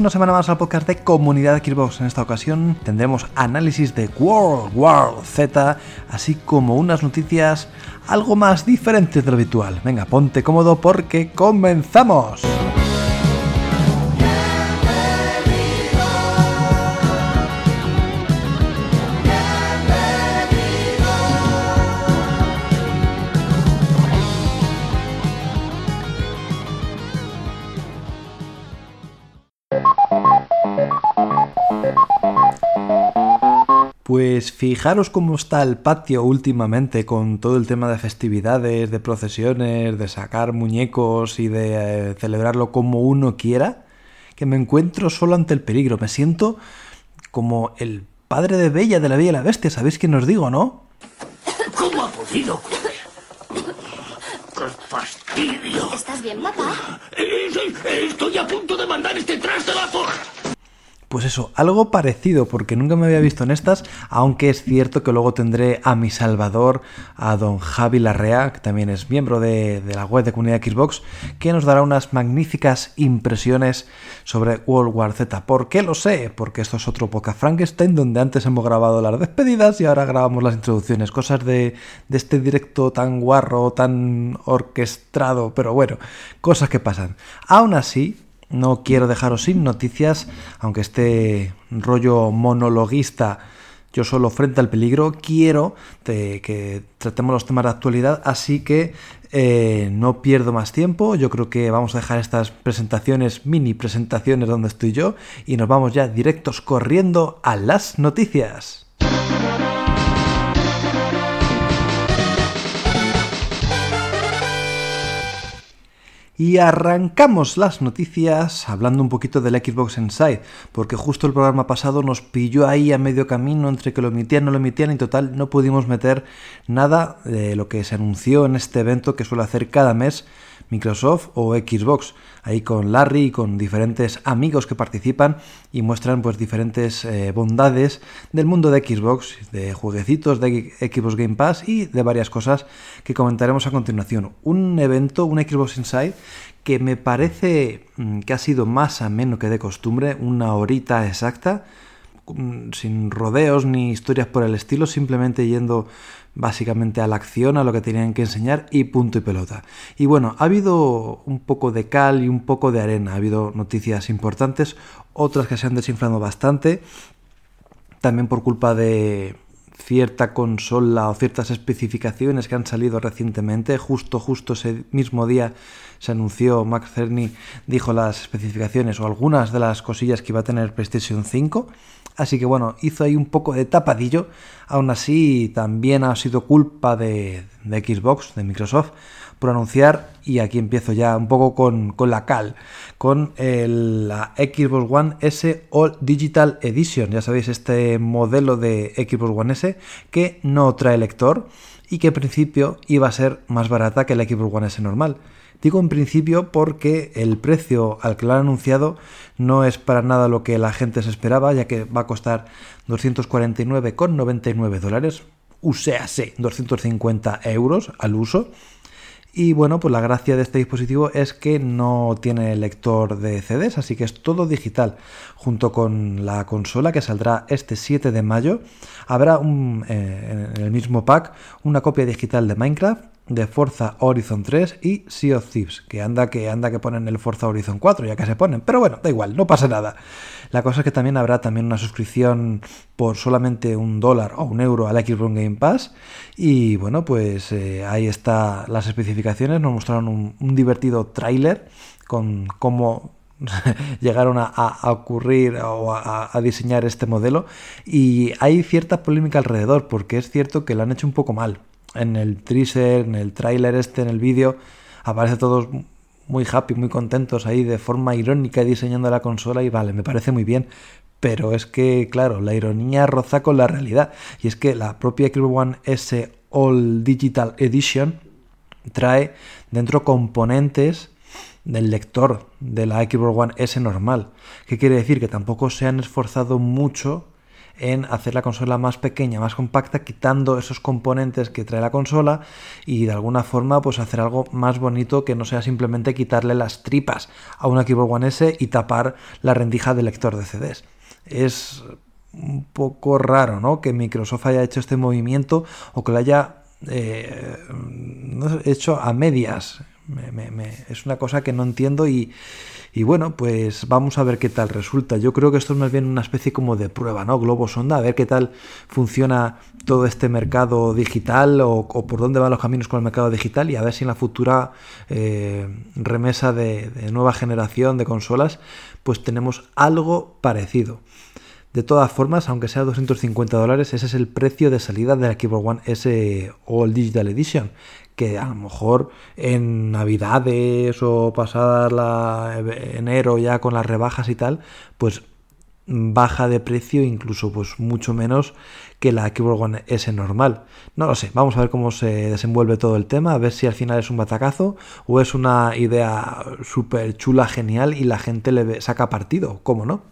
una semana más al podcast de Comunidad Xbox. En esta ocasión tendremos análisis de World War Z, así como unas noticias algo más diferentes de lo habitual. Venga, ponte cómodo porque comenzamos. Pues fijaros cómo está el patio últimamente con todo el tema de festividades, de procesiones, de sacar muñecos y de eh, celebrarlo como uno quiera, que me encuentro solo ante el peligro. Me siento como el padre de Bella de la Bella y la Bestia, ¿sabéis quién os digo, no? ¿Cómo ha podido? ¡Qué fastidio! ¿Estás bien, papá? Eh, eh, Estoy a punto de mandar este traste a la porra. Pues eso, algo parecido, porque nunca me había visto en estas, aunque es cierto que luego tendré a mi salvador, a don Javi Larrea, que también es miembro de, la web de comunidad Xbox, que nos dará unas magníficas impresiones sobre World War Z. ¿Por qué lo sé? Porque esto es otro podcast Frankenstein, donde antes hemos grabado las despedidas y ahora grabamos las introducciones. Cosas de, de este directo tan guarro, tan orquestado, pero bueno, cosas que pasan. Aún así, no quiero dejaros sin noticias, aunque este rollo monologuista yo solo frente al peligro, quiero de que tratemos los temas de actualidad, así que eh, no pierdo más tiempo, yo creo que vamos a dejar estas presentaciones, mini presentaciones donde estoy yo, y nos vamos ya directos corriendo a las noticias. Y arrancamos las noticias hablando un poquito del Xbox Inside, porque justo el programa pasado nos pilló ahí a medio camino entre que lo emitían no lo emitían y total no pudimos meter nada de lo que se anunció en este evento que suele hacer cada mes Microsoft o Xbox, ahí con Larry y con diferentes amigos que participan y muestran pues diferentes eh, bondades del mundo de Xbox, de jueguecitos de Xbox Game Pass y de varias cosas que comentaremos a continuación. Un evento, un Xbox Inside que me parece mm, que ha sido más ameno que de costumbre, una horita exacta, sin rodeos ni historias por el estilo, simplemente yendo básicamente a la acción, a lo que tenían que enseñar y punto y pelota. Y bueno, ha habido un poco de cal y un poco de arena, ha habido noticias importantes, otras que se han desinflado bastante, también por culpa de cierta consola o ciertas especificaciones que han salido recientemente, justo justo ese mismo día se anunció, Max Cerny dijo las especificaciones o algunas de las cosillas que iba a tener PlayStation 5, Así que bueno, hizo ahí un poco de tapadillo. Aún así, también ha sido culpa de, de Xbox, de Microsoft, por anunciar, y aquí empiezo ya un poco con, con la cal, con la Xbox One S All Digital Edition. Ya sabéis, este modelo de Xbox One S que no trae lector y que en principio iba a ser más barata que la Xbox One S normal. Digo en principio porque el precio al que lo han anunciado no es para nada lo que la gente se esperaba, ya que va a costar 249,99 dólares, uséase 250 euros al uso. Y bueno, pues la gracia de este dispositivo es que no tiene lector de CDs, así que es todo digital. Junto con la consola que saldrá este 7 de mayo, habrá eh, en el mismo pack una copia digital de Minecraft, de Forza Horizon 3 y Sea of Thieves, que anda que anda que ponen el Forza Horizon 4, ya que se ponen, pero bueno, da igual, no pasa nada. La cosa es que también habrá también una suscripción por solamente un dólar o un euro al Xbox Game Pass. Y bueno, pues eh, ahí está las especificaciones, nos mostraron un, divertido tráiler con cómo llegaron a, ocurrir o a, a, diseñar este modelo. Y hay cierta polémica alrededor porque es cierto que lo han hecho un poco mal en el teaser, en el tráiler este, en el vídeo, aparece todos muy happy, muy contentos ahí de forma irónica diseñando la consola y vale, me parece muy bien. Pero es que, claro, la ironía roza con la realidad. Y es que la propia Xbox One S All Digital Edition trae dentro componentes del lector de la Xbox One S normal. ¿Qué quiere decir? Que tampoco se han esforzado mucho en hacer la consola más pequeña, más compacta, quitando esos componentes que trae la consola y de alguna forma pues hacer algo más bonito que no sea simplemente quitarle las tripas a una Keyboard One S y tapar la rendija del lector de CDs. Es un poco raro, ¿no? Que Microsoft haya hecho este movimiento o que lo haya eh, hecho a medias. es una cosa que no entiendo y, y bueno, pues vamos a ver qué tal resulta. Yo creo que esto es más bien una especie como de prueba, ¿no? Globo sonda, a ver qué tal funciona todo este mercado digital o, por dónde van los caminos con el mercado digital y a ver si en la futura eh, remesa de, nueva generación de consolas, pues tenemos algo parecido. De todas formas, aunque sea 250 dólares, ese es el precio de salida de la Keyboard One S All Digital Edition, que a lo mejor en Navidades o pasada la enero ya con las rebajas y tal, pues baja de precio incluso pues mucho menos que la Keyboard One S normal. No lo sé, vamos a ver cómo se desenvuelve todo el tema, a ver si al final es un batacazo o es una idea súper chula, genial y la gente le saca partido, ¿cómo no?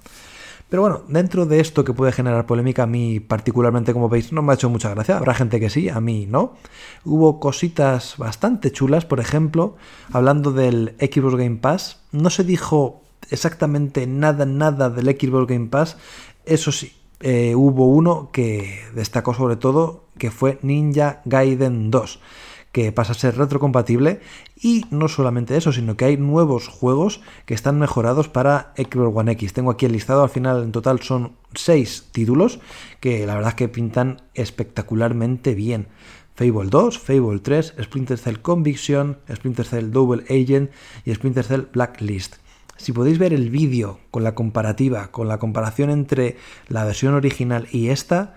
Pero bueno, dentro de esto que puede generar polémica, a mí particularmente, como veis, no me ha hecho mucha gracia. Habrá gente que sí, a mí no. Hubo cositas bastante chulas, por ejemplo, hablando del Xbox Game Pass, no se dijo exactamente nada, nada del Xbox Game Pass. Eso sí, eh, hubo uno que destacó sobre todo, que fue Ninja Gaiden 2 que pasa a ser retrocompatible y no solamente eso, sino que hay nuevos juegos que están mejorados para Xbox One X. Tengo aquí el listado, al final en total son 6 títulos que la verdad es que pintan espectacularmente bien. Fable 2, Fable 3, Splinter Cell Conviction, Splinter Cell Double Agent y Splinter Cell Blacklist. Si podéis ver el vídeo con la comparativa, con la comparación entre la versión original y esta,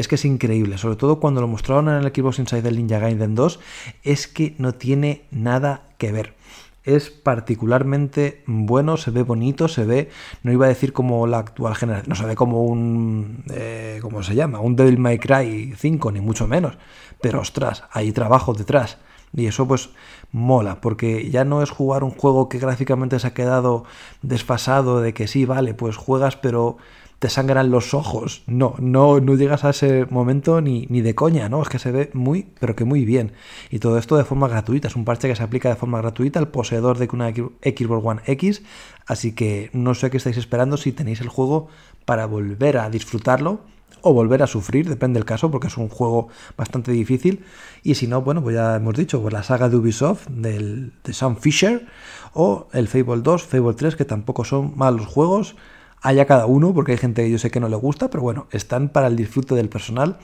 es que es increíble, sobre todo cuando lo mostraron en el Xbox Inside del Ninja Gaiden 2, es que no tiene nada que ver. Es particularmente bueno, se ve bonito, se ve, no iba a decir como la actual generación, no se ve como un, eh, ¿cómo se llama? Un Devil May Cry 5, ni mucho menos. Pero ostras, hay trabajo detrás. Y eso pues mola, porque ya no es jugar un juego que gráficamente se ha quedado desfasado de que sí, vale, pues juegas, pero te sangran los ojos. No, no, no llegas a ese momento ni, ni de coña, ¿no? Es que se ve muy, pero que muy bien. Y todo esto de forma gratuita. Es un parche que se aplica de forma gratuita al poseedor de una Xbox One X. Así que no sé qué estáis esperando si tenéis el juego para volver a disfrutarlo o volver a sufrir, depende del caso, porque es un juego bastante difícil. Y si no, bueno, pues ya hemos dicho, pues la saga de Ubisoft, del, de Sam Fisher, o el Fable 2, Fable 3, que tampoco son malos juegos haya cada uno, porque hay gente que yo sé que no le gusta, pero bueno, están para el disfrute del personal,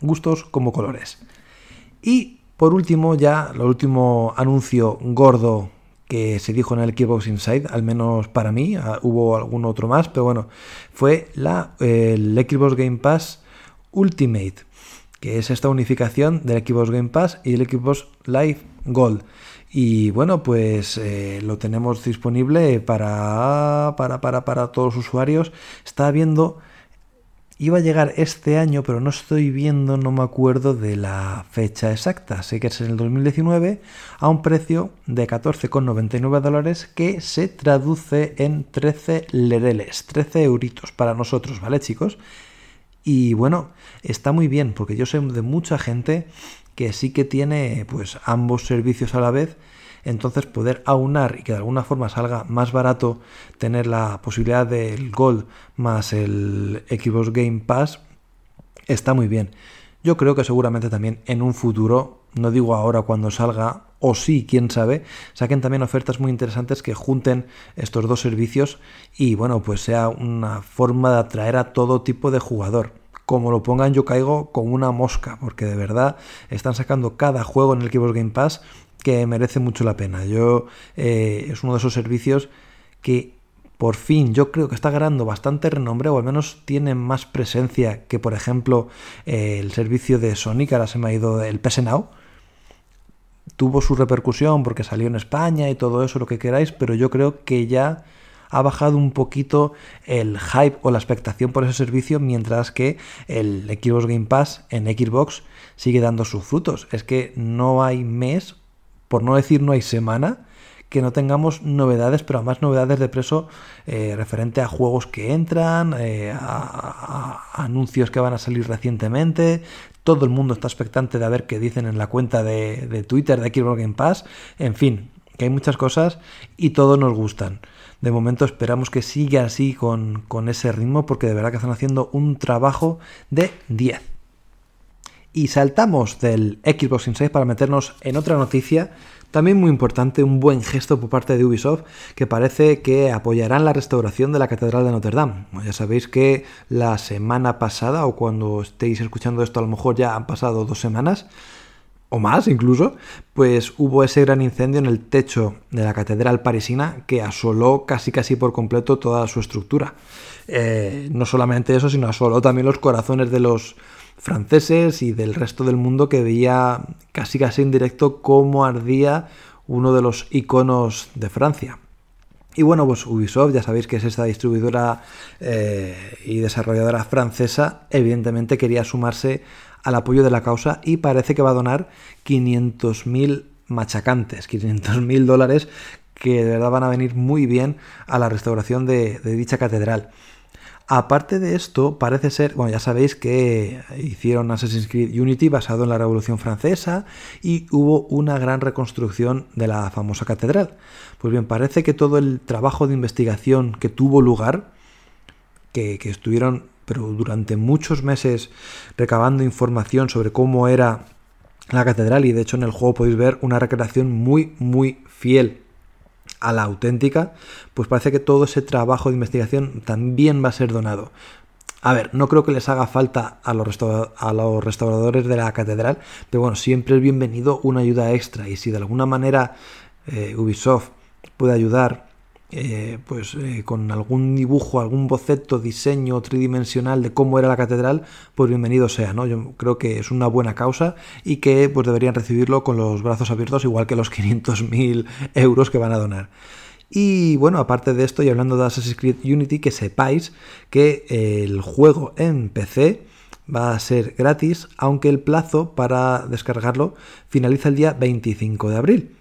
gustos como colores. Y por último, ya el último anuncio gordo que se dijo en el Xbox Inside, al menos para mí, ah, hubo algún otro más, pero bueno, fue la, el Xbox Game Pass Ultimate, que es esta unificación del Xbox Game Pass y el Xbox Live Gold. Y bueno, pues eh, lo tenemos disponible para, para, para, para todos los usuarios. Estaba viendo, iba a llegar este año, pero no estoy viendo, no me acuerdo de la fecha exacta. Sé que es en el 2019 a un precio de 14,99 dólares que se traduce en 13 lereles, 13 euritos para nosotros, ¿vale chicos? Y bueno, está muy bien, porque yo sé de mucha gente que sí que tiene pues ambos servicios a la vez entonces poder aunar y que de alguna forma salga más barato tener la posibilidad del Gold más el Xbox Game Pass está muy bien. Yo creo que seguramente también en un futuro, no digo ahora cuando salga, o sí, quién sabe, saquen también ofertas muy interesantes que junten estos dos servicios y bueno, pues sea una forma de atraer a todo tipo de jugador. Como lo pongan yo caigo con una mosca, porque de verdad están sacando cada juego en el Xbox Game Pass que merece mucho la pena. Yo eh, es uno de esos servicios que por fin yo creo que está ganando bastante renombre o al menos tiene más presencia que por ejemplo eh, el servicio de Sonic, ahora se me ha ido el PS Now. Tuvo su repercusión porque salió en España y todo eso, lo que queráis, pero yo creo que ya ha bajado un poquito el hype o la expectación por ese servicio, mientras que el Xbox Game Pass en Xbox sigue dando sus frutos. Es que no hay mes por no decir no hay semana, que no tengamos novedades, pero más novedades de preso eh, referente a juegos que entran, eh, a, anuncios que van a salir recientemente. Todo el mundo está expectante de ver qué dicen en la cuenta de, Twitter de Xbox Game Pass. En fin, que hay muchas cosas y todos nos gustan. De momento esperamos que siga así con, con ese ritmo porque de verdad que están haciendo un trabajo de 10. Y saltamos del Xbox para meternos en otra noticia, también muy importante, un buen gesto por parte de Ubisoft, que parece que apoyarán la restauración de la Catedral de Notre Dame. Ya sabéis que la semana pasada, o cuando estéis escuchando esto, a lo mejor ya han pasado dos semanas, o más incluso, pues hubo ese gran incendio en el techo de la catedral parisina que asoló casi casi por completo toda su estructura. Eh, no solamente eso, sino asoló también los corazones de los franceses y del resto del mundo que veía casi casi en directo cómo ardía uno de los iconos de Francia. Y bueno, pues Ubisoft, ya sabéis que es esta distribuidora eh, y desarrolladora francesa, evidentemente quería sumarse al apoyo de la causa y parece que va a donar 500.000 machacantes, 500.000 dólares que de verdad van a venir muy bien a la restauración de dicha catedral. Aparte de esto, parece ser, bueno, ya sabéis que hicieron Assassin's Creed Unity basado en la Revolución Francesa y hubo una gran reconstrucción de la famosa catedral. Pues bien, parece que todo el trabajo de investigación que tuvo lugar, que, que estuvieron pero durante muchos meses recabando información sobre cómo era la catedral y de hecho en el juego podéis ver una recreación muy muy fiel a la auténtica, pues parece que todo ese trabajo de investigación también va a ser donado. A ver, no creo que les haga falta a los, a los restauradores de la catedral, pero bueno, siempre es bienvenido una ayuda extra y si de alguna manera eh, Ubisoft puede ayudar eh, pues eh, con algún dibujo, algún boceto, diseño tridimensional de cómo era la catedral, pues bienvenido sea, ¿no? Yo creo que es una buena causa y que pues deberían recibirlo con los brazos abiertos, igual que los 500.000 euros que van a donar. Y bueno, aparte de esto, y hablando de Assassin's Creed Unity, que sepáis que el juego en PC va a ser gratis, aunque el plazo para descargarlo finaliza el día 25 de abril.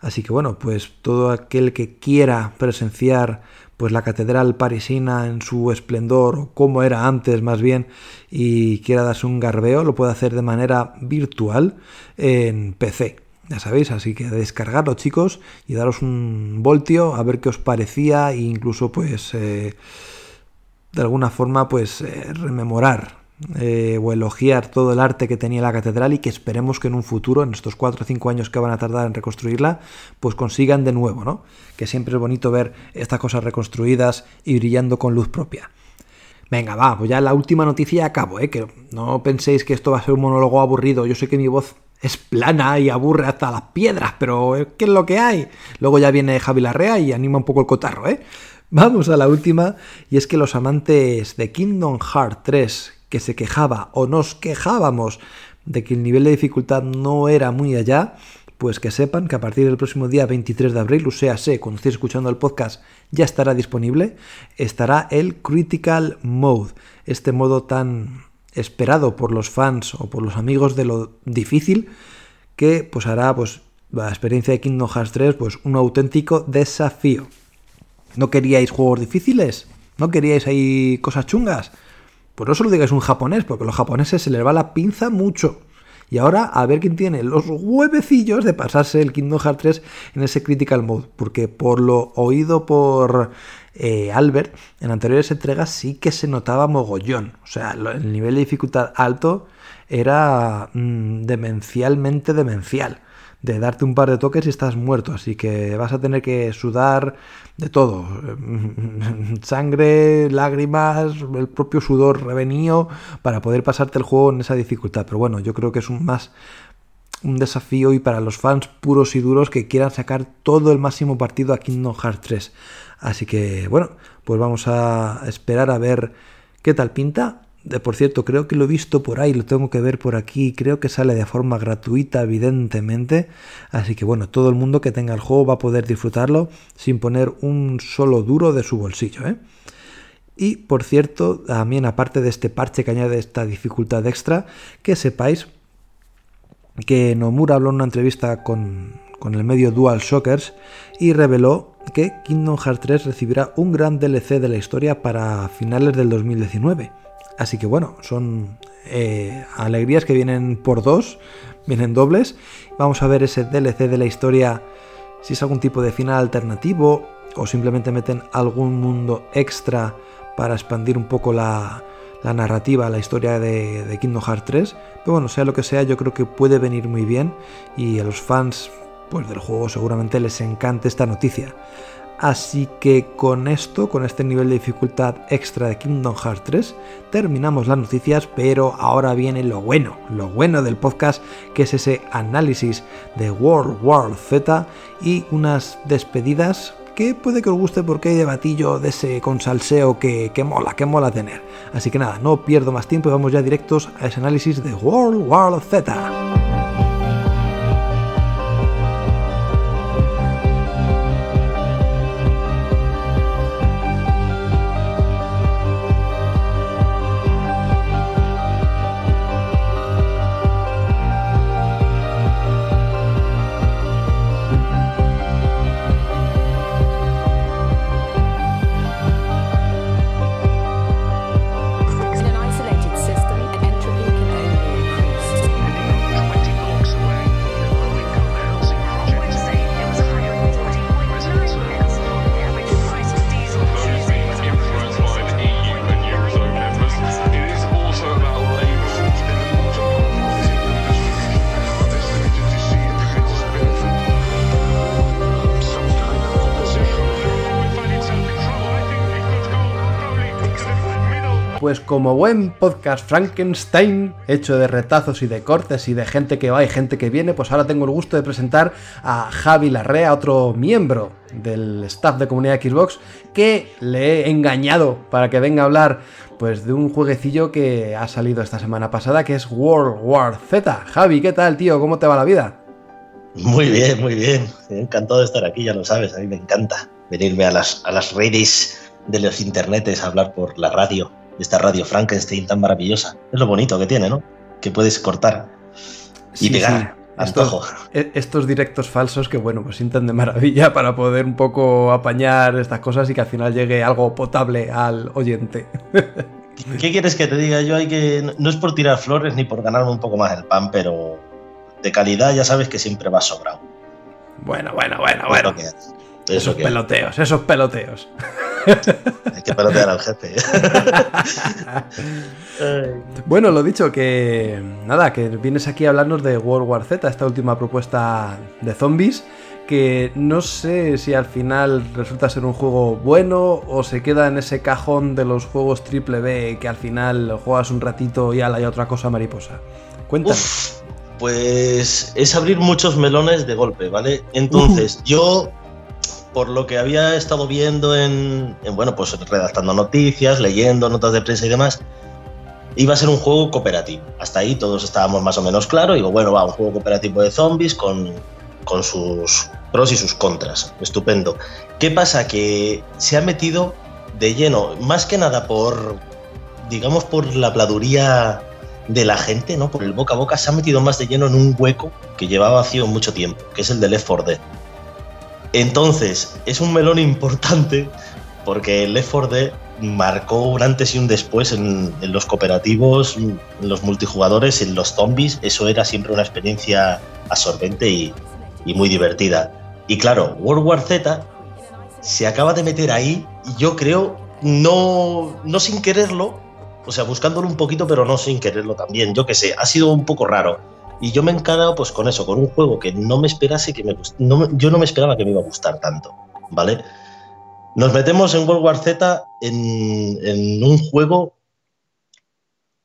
Así que bueno, pues todo aquel que quiera presenciar pues la catedral parisina en su esplendor o como era antes más bien y quiera darse un garbeo lo puede hacer de manera virtual en PC. Ya sabéis, así que descargarlo chicos y daros un voltio a ver qué os parecía e incluso pues eh, de alguna forma pues eh, rememorar eh, o elogiar todo el arte que tenía la catedral y que esperemos que en un futuro, en estos 4 o 5 años que van a tardar en reconstruirla, pues consigan de nuevo, ¿no? Que siempre es bonito ver estas cosas reconstruidas y brillando con luz propia. Venga, va, pues ya la última noticia acabo, ¿eh? Que no penséis que esto va a ser un monólogo aburrido. Yo sé que mi voz es plana y aburre hasta las piedras, pero ¿qué es lo que hay? Luego ya viene Javi Larrea y anima un poco el cotarro, ¿eh? Vamos a la última, y es que los amantes de Kingdom Hearts 3 que se quejaba o nos quejábamos de que el nivel de dificultad no era muy allá, pues que sepan que a partir del próximo día 23 de abril, o sea, sé, cuando estéis escuchando el podcast, ya estará disponible, estará el Critical Mode, este modo tan esperado por los fans o por los amigos de lo difícil, que pues hará pues la experiencia de Kingdom Hearts 3 pues un auténtico desafío. ¿No queríais juegos difíciles? ¿No queríais ahí cosas chungas? Pues no solo digáis un japonés, porque a los japoneses se les va la pinza mucho. Y ahora a ver quién tiene los huevecillos de pasarse el Kingdom Hearts 3 en ese Critical Mode. Porque por lo oído por eh, Albert, en anteriores entregas sí que se notaba mogollón. O sea, el nivel de dificultad alto era mm, demencialmente demencial de darte un par de toques y estás muerto. Así que vas a tener que sudar de todo. Sangre, lágrimas, el propio sudor revenido para poder pasarte el juego en esa dificultad. Pero bueno, yo creo que es un más un desafío y para los fans puros y duros que quieran sacar todo el máximo partido a Kingdom Hearts 3. Así que bueno, pues vamos a esperar a ver qué tal pinta por cierto, creo que lo he visto por ahí, lo tengo que ver por aquí, creo que sale de forma gratuita, evidentemente. Así que bueno, todo el mundo que tenga el juego va a poder disfrutarlo sin poner un solo duro de su bolsillo. ¿eh? Y por cierto, también aparte de este parche que añade esta dificultad extra, que sepáis que Nomura habló en una entrevista con, con el medio Dual Shockers y reveló que Kingdom Hearts 3 recibirá un gran DLC de la historia para finales del 2019. Así que bueno, son eh, alegrías que vienen por dos, vienen dobles. Vamos a ver ese DLC de la historia, si es algún tipo de final alternativo o simplemente meten algún mundo extra para expandir un poco la, narrativa, la historia de, de, Kingdom Hearts 3. Pero bueno, sea lo que sea, yo creo que puede venir muy bien y a los fans pues, del juego seguramente les encante esta noticia. Así que con esto, con este nivel de dificultad extra de Kingdom Hearts 3, terminamos las noticias, pero ahora viene lo bueno, lo bueno del podcast, que es ese análisis de World War Z y unas despedidas que puede que os guste porque hay debatillo de ese con salseo que, que mola, que mola tener. Así que nada, no pierdo más tiempo y vamos ya directos a ese análisis de World War Z. como buen podcast Frankenstein, hecho de retazos y de cortes y de gente que va y gente que viene, pues ahora tengo el gusto de presentar a Javi Larrea, otro miembro del staff de comunidad Xbox, que le he engañado para que venga a hablar pues de un jueguecillo que ha salido esta semana pasada, que es World War Z. Javi, ¿qué tal, tío? ¿Cómo te va la vida? Muy bien, muy bien. Encantado de estar aquí, ya lo sabes, a mí me encanta venirme a las, a las redes de los internetes a hablar por la radio esta radio Frankenstein tan maravillosa. Es lo bonito que tiene, ¿no? Que puedes cortar y pegar. Estos, e, estos, directos falsos que, bueno, pues sientan de maravilla para poder un poco apañar estas cosas y que al final llegue algo potable al oyente. ¿Qué quieres que te diga? Yo hay que. No es por tirar flores ni por ganarme un poco más el pan, pero de calidad ya sabes que siempre va sobrado. Bueno, bueno, bueno, bueno. esos peloteos, esos peloteos. Hay que pelotear al jefe. bueno, lo dicho, que nada, que vienes aquí a hablarnos de World War Z, esta última propuesta de zombies, que no sé si al final resulta ser un juego bueno o se queda en ese cajón de los juegos triple B que al final juegas un ratito y ala hay otra cosa mariposa. Cuéntanos. pues es abrir muchos melones de golpe, ¿vale? Entonces, yo por lo que había estado viendo en, bueno, pues redactando noticias, leyendo notas de prensa y demás, iba a ser un juego cooperativo. Hasta ahí todos estábamos más o menos claros. Digo, bueno, va, un juego cooperativo de zombies con, con sus pros y sus contras. Estupendo. ¿Qué pasa? Que se ha metido de lleno, más que nada por, digamos, por la pladuría de la gente, ¿no? Por el boca a boca, se ha metido más de lleno en un hueco que llevaba vacío mucho tiempo, que es el de Left 4 Dead. Entonces, es un melón importante porque el Left 4 Dead marcó un antes y un después en, los cooperativos, en los multijugadores, en los zombies. Eso era siempre una experiencia absorbente y, muy divertida. Y claro, World War Z se acaba de meter ahí y yo creo, no, no sin quererlo, o sea, buscándolo un poquito, pero no sin quererlo también. Yo qué sé, ha sido un poco raro. Y yo me he encarado pues con eso, con un juego que no me esperase que me no, yo no me esperaba que me iba a gustar tanto, ¿vale? Nos metemos en World War Z en, en un juego,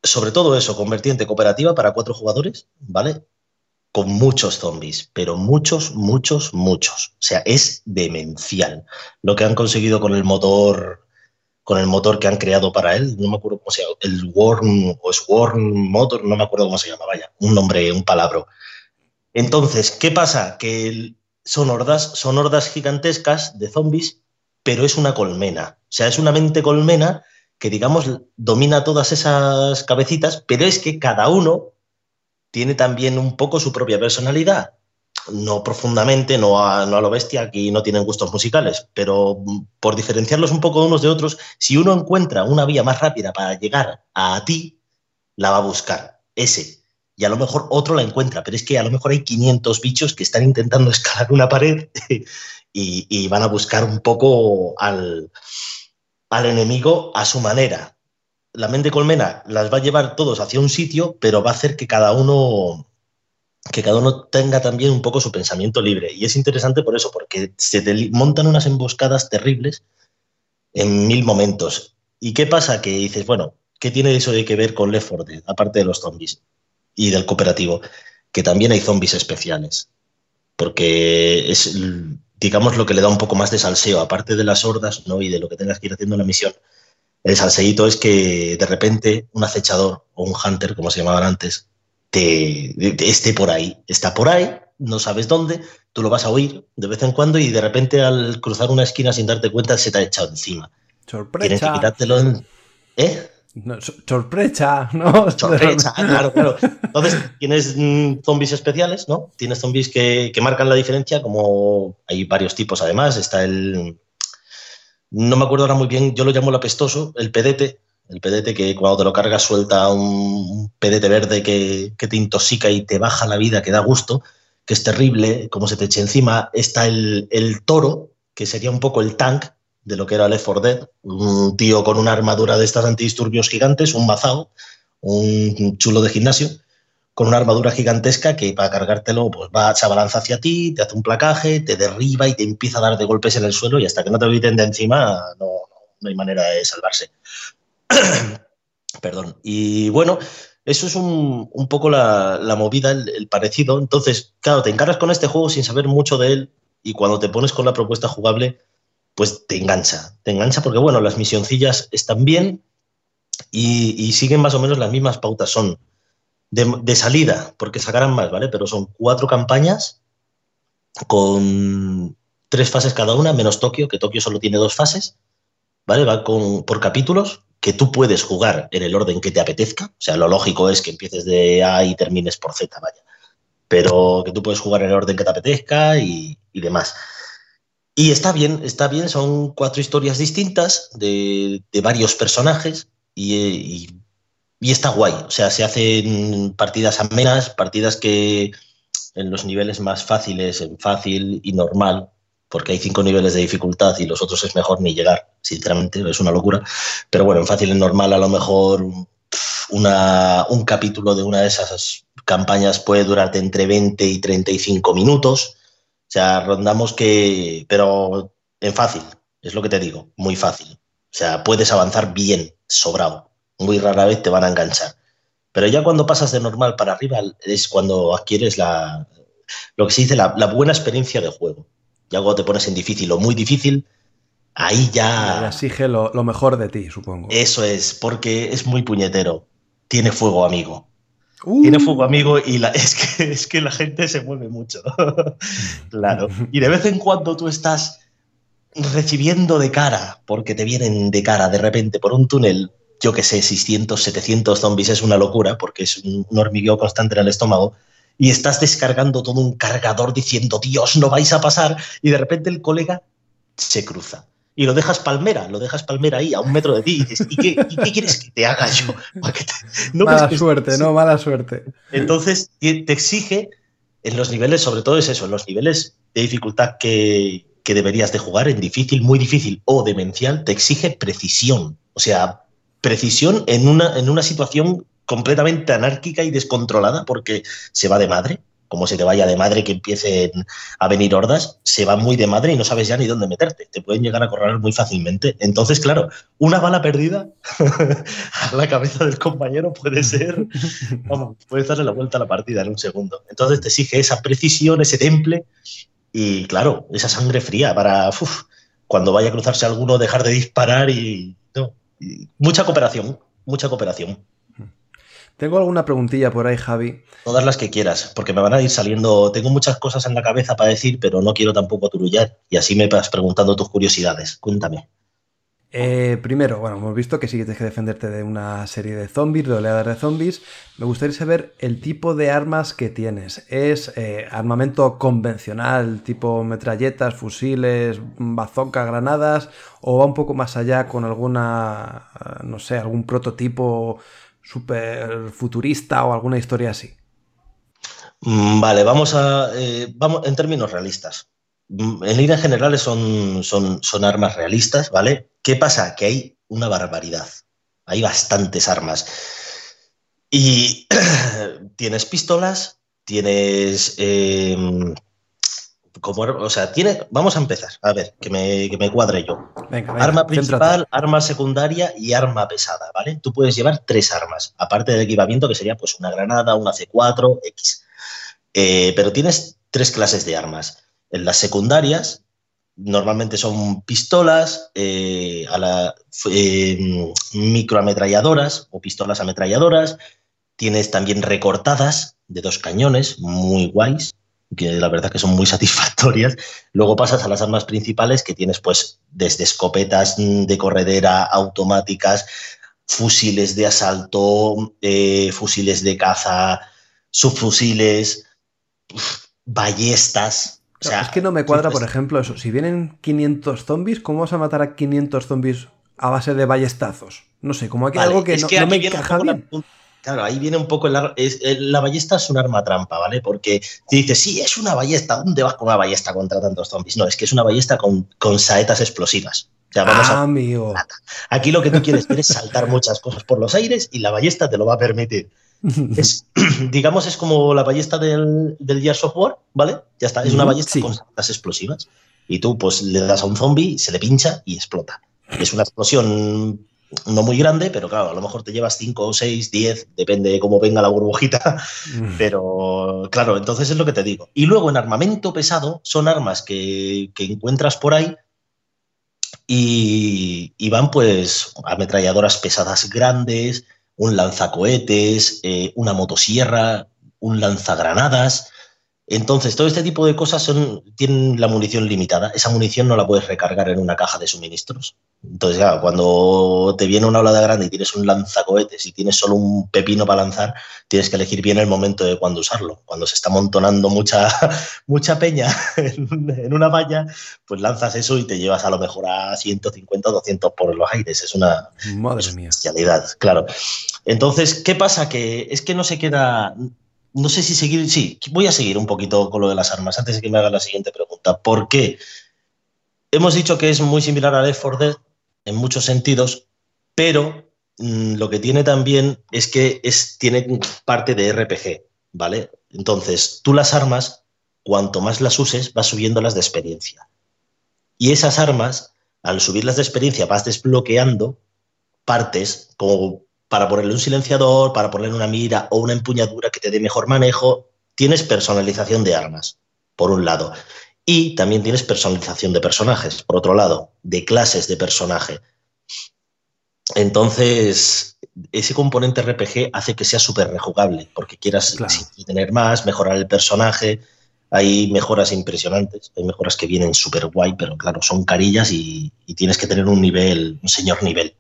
sobre todo eso, con vertiente cooperativa para cuatro jugadores, ¿vale? Con muchos zombies, pero muchos, muchos, muchos. O sea, es demencial lo que han conseguido con el motor con el motor que han creado para él, no me acuerdo cómo se llama, el Worm o Swarm Motor, no me acuerdo cómo se llama, vaya, un nombre, un palabra. Entonces, ¿qué pasa? Que son hordas, son hordas gigantescas de zombies, pero es una colmena. O sea, es una mente colmena que, digamos, domina todas esas cabecitas, pero es que cada uno tiene también un poco su propia personalidad no profundamente, no a, no a lo bestia, aquí no tienen gustos musicales, pero por diferenciarlos un poco unos de otros, si uno encuentra una vía más rápida para llegar a ti, la va a buscar, ese. Y a lo mejor otro la encuentra, pero es que a lo mejor hay 500 bichos que están intentando escalar una pared y, van a buscar un poco al, al enemigo a su manera. La mente colmena las va a llevar todos hacia un sitio, pero va a hacer que cada uno que cada uno tenga también un poco su pensamiento libre. Y es interesante por eso, porque se montan unas emboscadas terribles en mil momentos. ¿Y qué pasa? Que dices, bueno, ¿qué tiene eso de que ver con Left 4 Dead, aparte de los zombies y del cooperativo? Que también hay zombies especiales. Porque es, digamos, lo que le da un poco más de salseo, aparte de las hordas ¿no? y de lo que tengas que ir haciendo en la misión. El salseíto es que de repente un acechador o un hunter, como se llamaban antes, te, esté por ahí. Está por ahí, no sabes dónde, tú lo vas a oír de vez en cuando y de repente al cruzar una esquina sin darte cuenta se te ha echado encima. Sorpresa. Tienes que quitártelo en... ¿Eh? sorpresa, ¿no? Sorpresa, claro, claro. Entonces tienes mm, zombies especiales, ¿no? Tienes zombies que, que marcan la diferencia, como hay varios tipos además. Está el... No me acuerdo ahora muy bien, yo lo llamo el apestoso, el pedete, el pedete que cuando te lo cargas suelta un pedete verde que, te intoxica y te baja la vida, que da gusto, que es terrible, como se te eche encima. Está el, toro, que sería un poco el tank de lo que era Left 4 Dead, un tío con una armadura de estas antidisturbios gigantes, un mazao, un chulo de gimnasio, con una armadura gigantesca que para cargártelo pues va, se abalanza hacia ti, te hace un placaje, te derriba y te empieza a dar de golpes en el suelo y hasta que no te eviten de encima no, no hay manera de salvarse. Perdón. Y bueno, eso es un, poco la, movida, el, parecido. Entonces, claro, te encargas con este juego sin saber mucho de él y cuando te pones con la propuesta jugable, pues te engancha. Te engancha porque, bueno, las misioncillas están bien y, siguen más o menos las mismas pautas. Son de, de, salida, porque sacarán más, ¿vale? Pero son cuatro campañas con tres fases cada una, menos Tokio, que Tokio solo tiene dos fases, ¿vale? Va con, por capítulos que tú puedes jugar en el orden que te apetezca. O sea, lo lógico es que empieces de A y termines por Z, vaya. Pero que tú puedes jugar en el orden que te apetezca y, demás. Y está bien, está bien, son cuatro historias distintas de, varios personajes y, y, está guay. O sea, se hacen partidas amenas, partidas que en los niveles más fáciles, en fácil y normal, porque hay cinco niveles de dificultad y los otros es mejor ni llegar, sinceramente, es una locura. Pero bueno, en fácil y normal a lo mejor una, un capítulo de una de esas campañas puede durarte entre 20 y 35 minutos. O sea, rondamos que, pero en fácil, es lo que te digo, muy fácil. O sea, puedes avanzar bien, sobrado. Muy rara vez te van a enganchar. Pero ya cuando pasas de normal para arriba es cuando adquieres la, lo que se dice la buena experiencia de juego y algo te pones en difícil o muy difícil, ahí ya... exige lo, mejor de ti, supongo. Eso es, porque es muy puñetero. Tiene fuego amigo. Uh. Tiene fuego amigo y la, es, que, es que la gente se mueve mucho. claro. Y de vez en cuando tú estás recibiendo de cara, porque te vienen de cara de repente por un túnel, yo que sé, 600, 700 zombies, es una locura, porque es un hormigueo constante en el estómago y estás descargando todo un cargador diciendo, Dios, no vais a pasar, y de repente el colega se cruza. y lo dejas palmera, lo dejas palmera ahí a un metro de ti y dices, ¿y qué, quieres que te haga yo? mala suerte, no, mala suerte. Entonces te exige en los niveles, sobre todo es eso, en los niveles de dificultad que, que deberías de jugar, en difícil, muy difícil o demencial, te exige precisión. O sea, precisión en una, en una situación completamente anárquica y descontrolada porque se va de madre como se te vaya de madre que empiecen a venir hordas, se va muy de madre y no sabes ya ni dónde meterte. Te pueden llegar a correr muy fácilmente. Entonces, claro, una bala perdida a la cabeza del compañero puede ser, vamos, puedes darle la vuelta a la partida en un segundo. Entonces te exige esa precisión, ese temple y, claro, esa sangre fría para cuando vaya a cruzarse alguno dejar de disparar y, y mucha cooperación, mucha cooperación. Tengo alguna preguntilla por ahí, Javi. Todas las que quieras, porque me van a ir saliendo. Tengo muchas cosas en la cabeza para decir, pero no quiero tampoco turullar. Y así me vas preguntando tus curiosidades. Cuéntame. Eh, primero, bueno, hemos visto que sí que tienes que defenderte de una serie de zombies, de oleadas de zombies. Me gustaría saber el tipo de armas que tienes. ¿Es eh, armamento convencional, tipo metralletas, fusiles, bazooka, granadas? ¿O va un poco más allá con alguna, no sé, algún prototipo súper futurista o alguna historia así. Mm, vale, vamos a. Eh, vamos, en términos realistas. Mm, en líneas generales son, son, son armas realistas, ¿vale? ¿Qué pasa? Que hay una barbaridad. Hay bastantes armas. Y tienes pistolas, tienes eh, o sea, tiene, vamos a empezar, a ver, que me, que me cuadre yo. arma principal, arma secundaria y arma pesada, ¿vale? Tú puedes llevar tres armas, aparte del equipamiento que sería pues una granada, una C4, X. Eh, pero tienes tres clases de armas. En las secundarias, normalmente son pistolas, eh, a la, eh, microametralladoras o pistolas ametralladoras. Tienes también recortadas de dos cañones, muy guays que la verdad que son muy satisfactorias. Luego pasas a las armas principales que tienes pues desde escopetas de corredera automáticas, fusiles de asalto, eh, fusiles de caza, subfusiles, ballestas. es que no me cuadra, por ejemplo, eso. Si vienen 500 zombies, ¿cómo vas a matar a 500 zombies a base de ballestazos? No sé, como hay algo que, no, me encaja bien. Claro, ahí viene un poco el, la ballesta es un arma trampa, ¿vale? Porque te dices, sí, es una ballesta, ¿dónde vas con una ballesta contra tantos zombies? No, es que es una ballesta con, con saetas explosivas. vamos ah, amigo. Aquí lo que tú quieres es saltar muchas cosas por los aires y la ballesta te lo va a permitir. Es, digamos, es como la ballesta del, del Gears of War, ¿vale? Ya está, es una ballesta con saetas explosivas. Y tú, pues, le das a un zombie, se le pincha y explota. Es una explosión no muy grande, pero claro, a lo mejor te llevas 5 o 6, 10, depende de cómo venga la burbujita, mm. pero claro, entonces es lo que te digo. Y luego en armamento pesado son armas que, encuentras por ahí y, van pues ametralladoras pesadas grandes, un lanzacohetes, eh, una motosierra, un lanzagranadas, entonces, todo este tipo de cosas son, tienen la munición limitada. Esa munición no la puedes recargar en una caja de suministros. Entonces, claro, cuando te viene una ola grande y tienes un lanzacohetes y tienes solo un pepino para lanzar, tienes que elegir bien el momento de cuándo usarlo. Cuando se está montonando mucha, mucha peña en, una valla, pues lanzas eso y te llevas a lo mejor a 150 o 200 por los aires. Es una, Madre mía. claro. Entonces, ¿qué pasa? Que es que no se queda, no sé si seguir, sí, voy a seguir un poquito con lo de las armas antes de que me haga la siguiente pregunta. ¿Por qué? Hemos dicho que es muy similar a Left 4 Dead en muchos sentidos, pero mm, lo que tiene también es que es, tiene parte de RPG, ¿vale? Entonces, tú las armas, cuanto más las uses, vas subiéndolas de experiencia. Y esas armas, al subirlas de experiencia, vas desbloqueando partes como para ponerle un silenciador, para ponerle una mira o una empuñadura que te dé mejor manejo. Tienes personalización de armas, por un lado. Y también tienes personalización de personajes, por otro lado, de clases de personaje. Entonces, ese componente RPG hace que sea súper rejugable, porque quieras tener más, mejorar el personaje. Hay mejoras impresionantes, hay mejoras que vienen súper guay, pero claro, son carillas y, y, tienes que tener un nivel, un señor nivel.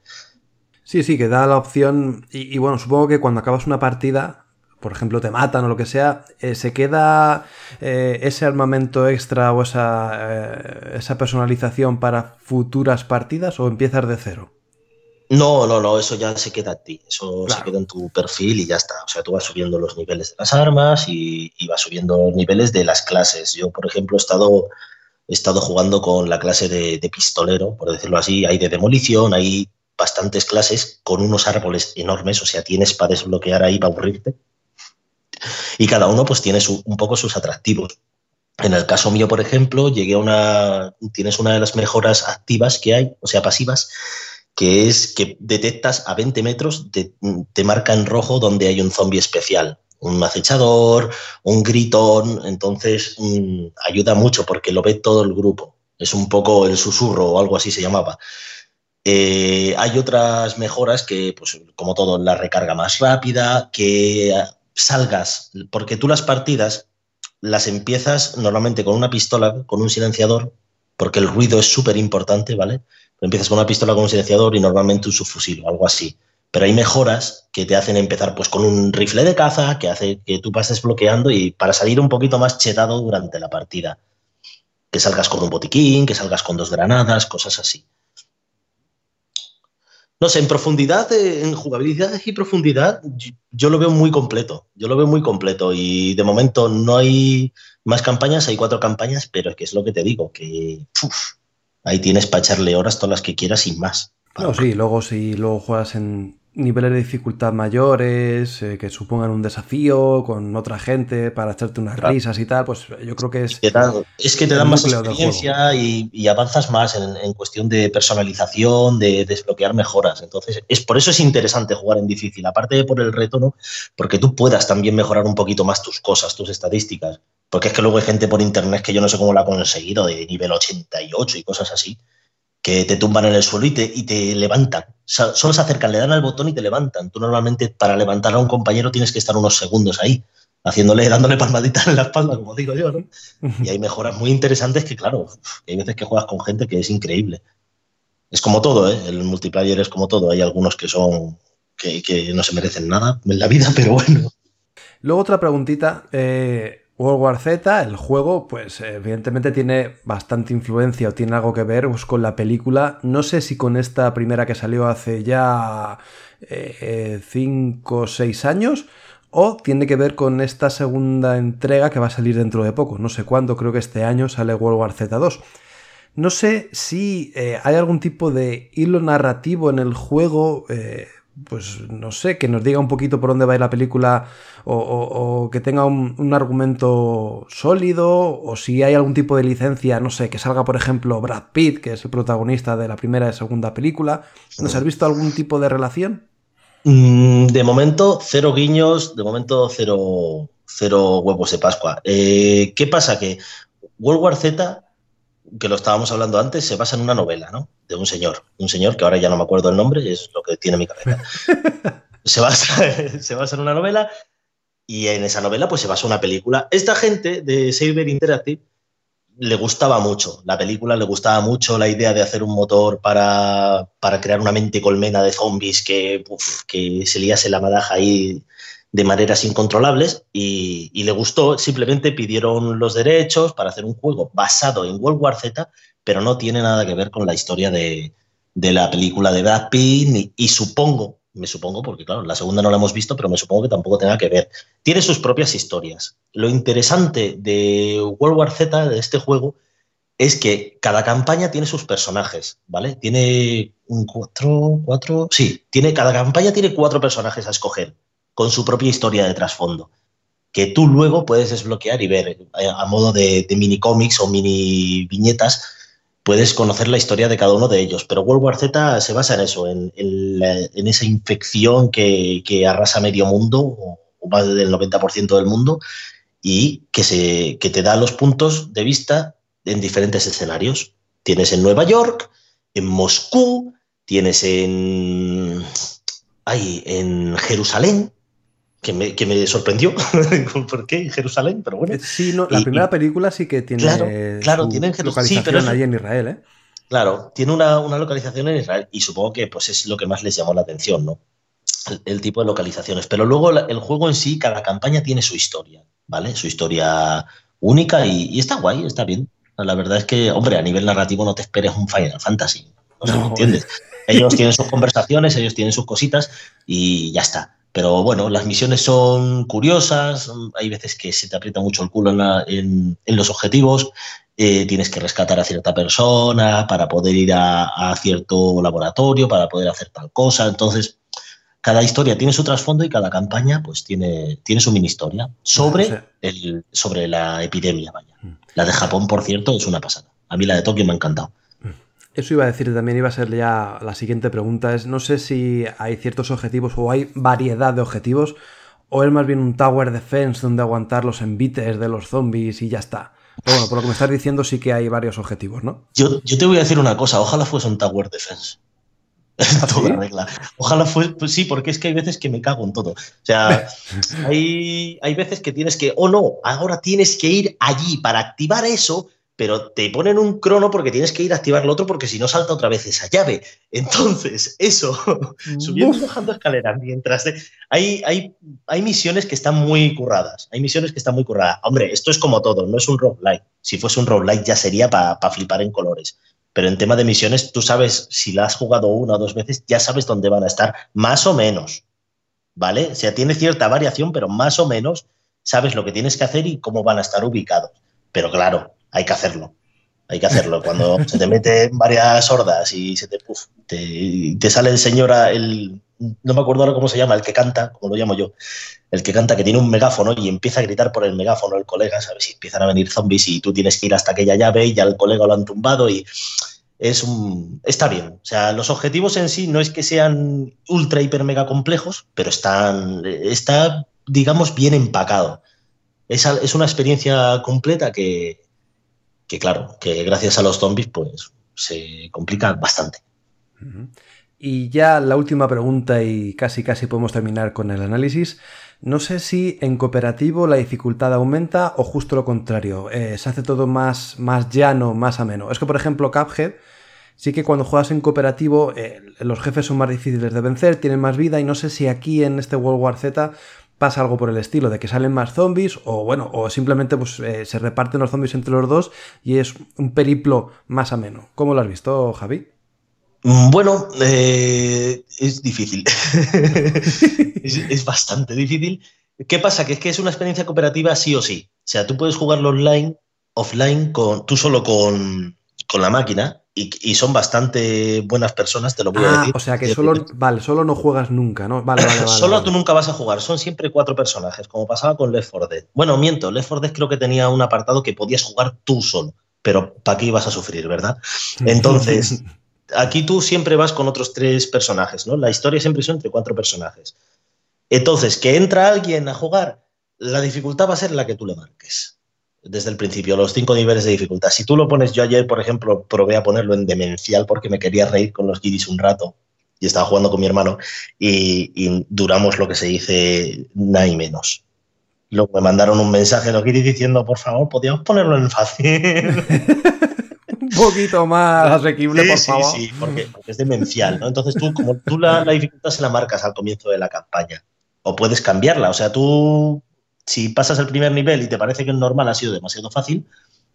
Sí, sí, que da la opción. Y, bueno, supongo que cuando acabas una partida, por ejemplo, te matan o lo que sea, eh, ¿se queda eh, ese armamento extra o esa, eh, esa personalización para futuras partidas o empiezas de cero? No, no, no, eso ya se queda a ti, eso se queda en tu perfil y ya está. O sea, tú vas subiendo los niveles de las armas y, vas subiendo los niveles de las clases. Yo, por ejemplo, he estado, he estado jugando con la clase de, de pistolero, por decirlo así. Hay de demolición, hay bastantes clases con unos árboles enormes, o sea, tienes para desbloquear ahí para aburrirte y cada uno pues tiene un poco sus atractivos. En el caso mío, por ejemplo, llegué a una, tienes una de las mejoras activas que hay, o sea, pasivas, que es que detectas a 20 metros, te marca en rojo donde hay un zombie especial, un acechador, un gritón, entonces mm, ayuda mucho porque lo ve todo el grupo. Es un poco el susurro o algo así se llamaba. Eh, hay otras mejoras que, pues, como todo, la recarga más rápida, que salgas, porque tú las partidas las empiezas normalmente con una pistola, con un silenciador, porque el ruido es súper importante, ¿vale? Empiezas con una pistola con un silenciador y normalmente un subfusil o algo así. Pero hay mejoras que te hacen empezar pues con un rifle de caza, que hace que tú pases bloqueando y para salir un poquito más chetado durante la partida. Que salgas con un botiquín, que salgas con dos granadas, cosas así. No sé, en profundidad, en jugabilidad y profundidad, yo lo veo muy completo. Yo lo veo muy completo. Y de momento no hay más campañas, hay cuatro campañas, pero es que es lo que te digo, que ahí tienes para echarle horas todas las que quieras sin más. No, sí, luego si luego juegas en, niveles de dificultad mayores, eh, que supongan un desafío con otra gente para echarte unas risas y tal, pues yo creo que es... es que te dan más experiencia y, avanzas más en, cuestión de personalización, de desbloquear mejoras. Entonces, es por eso es interesante jugar en difícil, aparte de por el reto, ¿no? Porque tú puedas también mejorar un poquito más tus cosas, tus estadísticas. Porque es que luego hay gente por internet que yo no sé cómo la ha conseguido, de nivel 88 y cosas así que te tumban en el suelo y te, y te levantan. solo se acercan, le dan al botón y te levantan. Tú normalmente para levantar a un compañero tienes que estar unos segundos ahí, haciéndole, dándole palmaditas en la espalda, como digo yo, ¿no? Y hay mejoras muy interesantes que, claro, hay veces que juegas con gente que es increíble. Es como todo, ¿eh? El multiplayer es como todo. Hay algunos que son que, que no se merecen nada en la vida, pero bueno. Luego otra preguntita. Eh, World War Z, el juego, pues evidentemente tiene bastante influencia o tiene algo que ver pues, con la película. No sé si con esta primera que salió hace ya 5 o 6 años o tiene que ver con esta segunda entrega que va a salir dentro de poco. No sé cuándo, creo que este año sale World War Z2. No sé si eh, hay algún tipo de hilo narrativo en el juego. Eh, pues no sé, que nos diga un poquito por dónde va a ir la película o, que tenga un, argumento sólido o si hay algún tipo de licencia, no sé, que salga por ejemplo Brad Pitt, que es el protagonista de la primera y segunda película. ¿Nos has visto algún tipo de relación? Mm, de momento, cero guiños, de momento cero, cero huevos de Pascua. Eh, ¿Qué pasa? Que World War Z que lo estábamos hablando antes, se basa en una novela, ¿no? De un señor, un señor que ahora ya no me acuerdo el nombre, es lo que tiene mi cabeza. se, basa, se basa en una novela y en esa novela pues se basa una película. Esta gente de Saber Interactive le gustaba mucho, la película le gustaba mucho la idea de hacer un motor para, para crear una mente colmena de zombies que, que se liase la madaja ahí de maneras incontrolables y, le gustó, simplemente pidieron los derechos para hacer un juego basado en World War Z, pero no tiene nada que ver con la historia de, la película de Brad Pitt y supongo, me supongo, porque claro, la segunda no la hemos visto, pero me supongo que tampoco tenga que ver. Tiene sus propias historias. Lo interesante de World War Z, de este juego, es que cada campaña tiene sus personajes, ¿vale? Tiene un cuatro, cuatro, sí, tiene, cada campaña tiene cuatro personajes a escoger con su propia historia de trasfondo, que tú luego puedes desbloquear y ver eh, a modo de, mini cómics o mini viñetas, puedes conocer la historia de cada uno de ellos. Pero World War Z se basa en eso, en, esa infección que, arrasa medio mundo, o, más del 90% del mundo, y que, se, que te da los puntos de vista en diferentes escenarios. Tienes en Nueva York, en Moscú, tienes en, ahí, en Jerusalén, que me, que me sorprendió. ¿Por qué? Jerusalén, pero bueno. Eh, sí, no, la primera película sí que tiene claro, claro, tiene localización allí en Israel, ¿eh? Claro, tiene una, una, localización en Israel y supongo que pues, es lo que más les llamó la atención, ¿no? el, tipo de localizaciones. Pero luego el juego en sí, cada campaña tiene su historia, ¿vale? Su historia única y, está guay, está bien. La verdad es que, hombre, a nivel narrativo no te esperes un Final Fantasy. No, entiendes. Ellos tienen sus conversaciones, ellos tienen sus cositas y ya está. Pero bueno, las misiones son curiosas, hay veces que se te aprieta mucho el culo en, los objetivos, eh, tienes que rescatar a cierta persona para poder ir a, cierto laboratorio, para poder hacer tal cosa. Entonces, cada historia tiene su trasfondo y cada campaña pues tiene, tiene su mini historia sobre, el, sobre la epidemia. Vaya. Mm. La de Japón, por cierto, es una pasada. A mí la de Tokio me ha encantado. Eso iba a decir también, iba a ser ya la siguiente pregunta. Es, no sé si hay ciertos objetivos o hay variedad de objetivos, o es más bien un tower defense donde aguantar los envites de los zombies y ya está. Pero bueno, por lo que me estás diciendo sí que hay varios objetivos, ¿no? Yo, te voy a decir una cosa, ojalá fuese un tower defense. ¿Ah, Toda regla. Ojalá fuese, pues sí, porque es que hay veces que me cago en todo. O sea, hay, hay veces que tienes que, o oh no, ahora tienes que ir allí para activar eso, pero te ponen un crono porque tienes que ir a activar lo otro porque si no salta otra vez esa llave. Entonces, eso, subiendo y bajando escaleras mientras... Hay, hay, hay misiones que están muy curradas, hay misiones que están muy curradas. Hombre, esto es como todo, no es un roguelike. Si fuese un roguelike ya sería para flipar en colores. Pero en tema de misiones, tú sabes, si la has jugado una o dos veces, ya sabes dónde van a estar, más o menos. ¿Vale? O sea, tiene cierta variación, pero más o menos sabes lo que tienes que hacer y cómo van a estar ubicados. Pero claro, hay que hacerlo. Hay que hacerlo. Cuando se te meten varias hordas y se te, te, sale el señor, el, no me acuerdo ahora cómo se llama, el que canta, como lo llamo yo, el que canta que tiene un megáfono y empieza a gritar por el megáfono el colega, ¿sabes? Y empiezan a venir zombies y tú tienes que ir hasta aquella llave y ya el colega lo han tumbado y es un, está bien. O sea, los objetivos en sí no es que sean ultra, hiper, mega complejos, pero están, está, digamos, bien empacado. Es, es una experiencia completa que, que claro, que gracias a los zombies pues se complica bastante. Y ya la última pregunta y casi casi podemos terminar con el análisis. No sé si en cooperativo la dificultad aumenta o justo lo contrario. Eh, se hace todo más, más llano, más ameno. Es que, por ejemplo, Cuphead sí que cuando juegas en cooperativo eh, los jefes son más difíciles de vencer, tienen más vida y no sé si aquí en este World War Z pasa algo por el estilo, de que salen más zombies o bueno, o simplemente pues, eh, se reparten los zombies entre los dos y es un periplo más ameno. ¿Cómo lo has visto, Javi? Bueno, eh, es difícil. es, bastante difícil. ¿Qué pasa? Que es que es una experiencia cooperativa sí o sí. O sea, tú puedes jugarlo online, offline, con, tú solo con, con la máquina, y, son bastante buenas personas, te lo voy a ah, decir. O sea que solo, vale, solo no juegas nunca, ¿no? Vale, vale, solo tú nunca vas a jugar, son siempre cuatro personajes, como pasaba con Left 4 Dead. Bueno, miento, Left 4 Dead creo que tenía un apartado que podías jugar tú solo, pero ¿para qué ibas a sufrir, verdad? Entonces, aquí tú siempre vas con otros tres personajes, ¿no? La historia siempre son entre cuatro personajes. Entonces, que entra alguien a jugar, la dificultad va a ser la que tú le marques desde el principio, los cinco niveles de dificultad. Si tú lo pones, yo ayer, por ejemplo, probé a ponerlo en demencial porque me quería reír con los guiris un rato y estaba jugando con mi hermano y, duramos lo que se dice nada y menos. Luego me mandaron un mensaje los guiris diciendo, por favor, podíamos ponerlo en fácil. un poquito más asequible, por favor. Sí, sí, porque, es demencial, ¿no? Entonces tú, como tú la, la dificultad se la marcas al comienzo de la campaña o puedes cambiarla, o sea, tú si pasas el primer nivel y te parece que el normal ha sido demasiado fácil,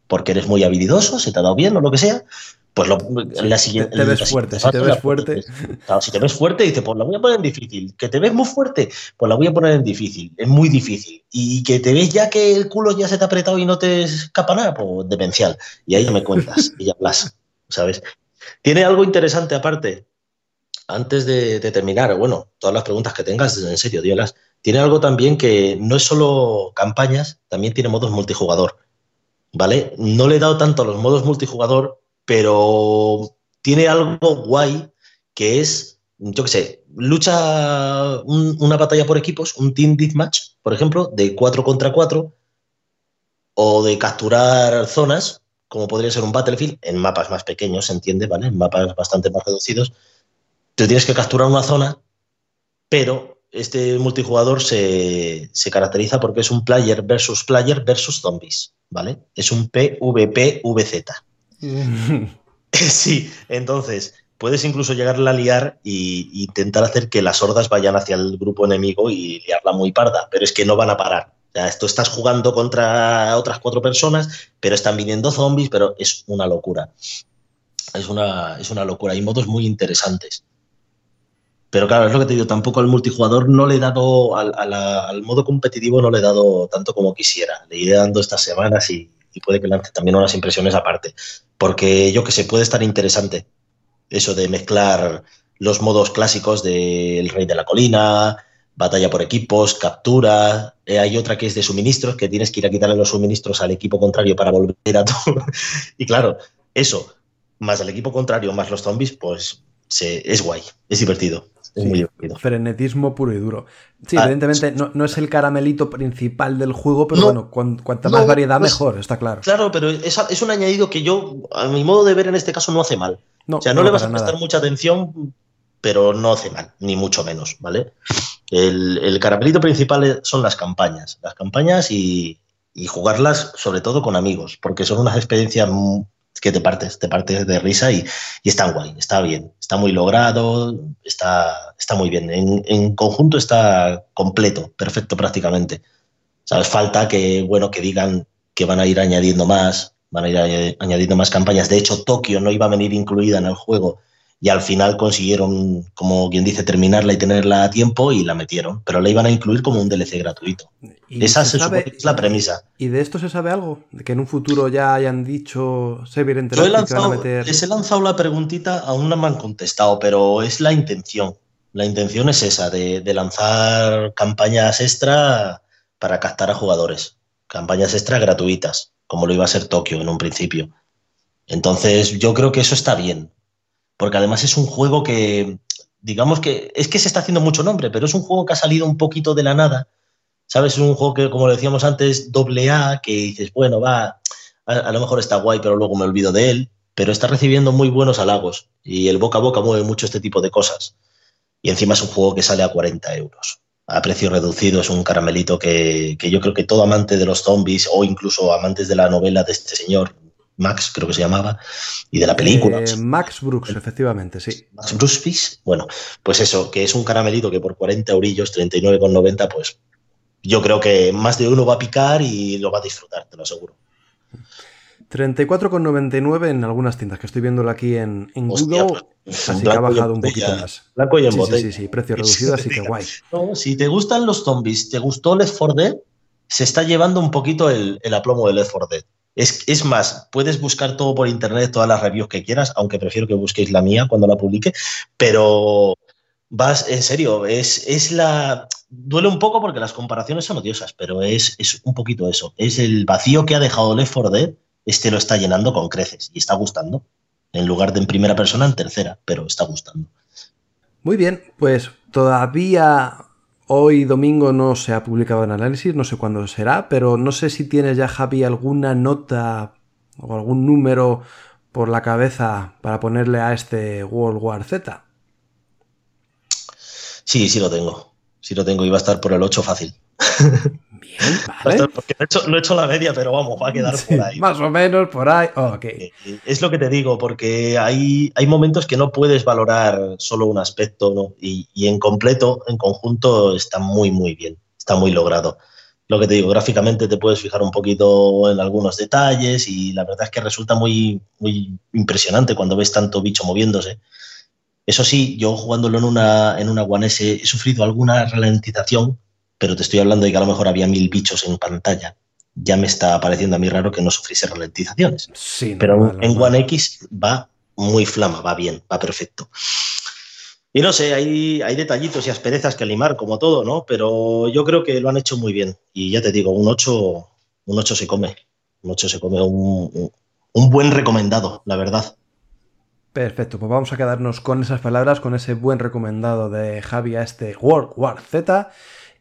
porque eres muy habilidoso, se te ha dado bien o lo que sea, pues lo, la siguiente. Te, ves fuerte, si te ves fuerte. Claro, si te ves fuerte, dices, pues la voy a poner en difícil. Que te ves muy fuerte, pues la voy a poner en difícil. Es muy difícil. Y que te ves ya que el culo ya se te ha apretado y no te escapa nada, pues demencial. Y ahí ya me cuentas y ya hablas, ¿sabes? Tiene algo interesante aparte. Antes de, de terminar, bueno, todas las preguntas que tengas, en serio, díalas tiene algo también que no es solo campañas, también tiene modos multijugador. ¿Vale? No le he dado tanto a los modos multijugador, pero tiene algo guay que es, yo qué sé, lucha una batalla por equipos, un team deathmatch, por ejemplo, de 4 contra 4, o de capturar zonas, como podría ser un Battlefield, en mapas más pequeños, se entiende, ¿vale? En mapas bastante más reducidos. Te tienes que capturar una zona, pero este multijugador se, caracteriza porque es un player versus player versus zombies, ¿vale? Es un PvPVZ. sí, entonces, puedes incluso llegarla a liar e intentar hacer que las hordas vayan hacia el grupo enemigo y liarla muy parda, pero es que no van a parar. O sea, esto estás jugando contra otras cuatro personas, pero están viniendo zombies, pero es una locura. Es una, es una locura. Hay modos muy interesantes. Pero claro, es lo que te digo, tampoco al multijugador no le he dado, al, modo competitivo no le he dado tanto como quisiera. Le iré dando estas semanas y, puede que lance también unas impresiones aparte. Porque yo que sé, puede estar interesante eso de mezclar los modos clásicos de El Rey de la Colina, batalla por equipos, captura. Eh, hay otra que es de suministros, que tienes que ir a quitarle los suministros al equipo contrario para volver a todo. y claro, eso, más al equipo contrario, más los zombies, pues se, es guay, es divertido. Es muy divertido. Frenetismo puro y duro. Sí, ah, evidentemente no, no, es el caramelito principal del juego, pero bueno, cuanta más variedad pues, mejor, está claro. Claro, pero es, es, un añadido que yo, a mi modo de ver en este caso, no hace mal. o sea, no, le vas a prestar mucha atención, pero no hace mal, ni mucho menos, ¿vale? El, el caramelito principal son las campañas. Las campañas y, y jugarlas sobre todo con amigos, porque son unas experiencias que te partes, te partes de risa y, y está guay, está bien, está muy logrado, está, está muy bien. En, en, conjunto está completo, perfecto prácticamente. ¿Sabes? Falta que, bueno, que digan que van a ir añadiendo más, van a ir añadiendo más campañas. De hecho, Tokio no iba a venir incluida en el juego y al final consiguieron, como quien dice, terminarla y tenerla a tiempo y la metieron, pero la iban a incluir como un DLC gratuito. Esa se sabe, es la premisa. ¿Y de esto se sabe algo? ¿De que en un futuro ya hayan dicho Interactive Yo he lanzado, a meter... Les he lanzado la preguntita, aún no me han contestado, pero es la intención. La intención es esa, de, de lanzar campañas extra para captar a jugadores. Campañas extra gratuitas, como lo iba a ser Tokio en un principio. Entonces, yo creo que eso está bien porque además es un juego que, digamos que, es que se está haciendo mucho nombre, pero es un juego que ha salido un poquito de la nada, ¿sabes? Es un juego que, como decíamos antes, doble A, que dices, bueno, va, a, lo mejor está guay, pero luego me olvido de él, pero está recibiendo muy buenos halagos y el boca a boca mueve mucho este tipo de cosas. Y encima es un juego que sale a 40 euros. A precio reducido es un caramelito que, que yo creo que todo amante de los zombies o incluso amantes de la novela de este señor, Max, creo que se llamaba, y de la película. Eh, Max Brooks, efectivamente, sí. Max Brooks, bueno, pues eso, que es un caramelito que por 40 eurillos, 39,90, pues yo creo que más de uno va a picar y lo va a disfrutar, te lo aseguro. 34,99 en algunas tiendas, que estoy viéndolo aquí en, en Google, pues, así que ha bajado un poquito más. Blanco y en sí, botella. Sí, sí, sí, precio reducido, así que guay. No, si te gustan los zombies, te gustó Left 4 Dead, se está llevando un poquito el, el aplomo de Left 4 Dead. Es, es, más, puedes buscar todo por internet, todas las reviews que quieras, aunque prefiero que busquéis la mía cuando la publique, pero vas, en serio, es, es la... Duele un poco porque las comparaciones son odiosas, pero es, es un poquito eso. Es el vacío que ha dejado Left 4 Dead, este lo está llenando con creces y está gustando. En lugar de en primera persona, en tercera, pero está gustando. Muy bien, pues todavía Hoy domingo no se ha publicado el análisis, no sé cuándo será, pero no sé si tienes ya, Javi, alguna nota o algún número por la cabeza para ponerle a este World War Z. Sí, sí lo tengo. Sí lo tengo va a estar por el 8 fácil. Bien, vale. Porque no he, hecho, no he, hecho, la media, pero vamos, va a quedar sí, por ahí. Más o menos por ahí. Oh, okay. Eh, es lo que te digo, porque hay, hay momentos que no puedes valorar solo un aspecto, ¿no? Y, y, en completo, en conjunto, está muy, muy bien. Está muy logrado. Lo que te digo, gráficamente te puedes fijar un poquito en algunos detalles y la verdad es que resulta muy, muy impresionante cuando ves tanto bicho moviéndose. Eso sí, yo jugándolo en una, en una One S he sufrido alguna ralentización pero te estoy hablando de que a lo mejor había mil bichos en pantalla. Ya me está pareciendo a mí raro que no sufriese ralentizaciones. Sí, pero en normal. One X va muy flama, va bien, va perfecto. Y no sé, hay, hay detallitos y asperezas que limar, como todo, ¿no? Pero yo creo que lo han hecho muy bien. Y ya te digo, un 8, un 8 se come. Un 8 se come un, un buen recomendado, la verdad. Perfecto, pues vamos a quedarnos con esas palabras, con ese buen recomendado de Javi a este World War Z.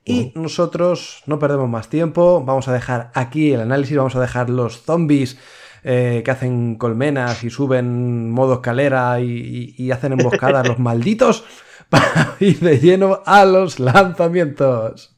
Y nosotros no perdemos más tiempo, vamos a dejar aquí el análisis, vamos a dejar los zombies eh, que hacen colmenas y suben modo escalera y, y, y hacen emboscadas los malditos para ir de lleno a los lanzamientos.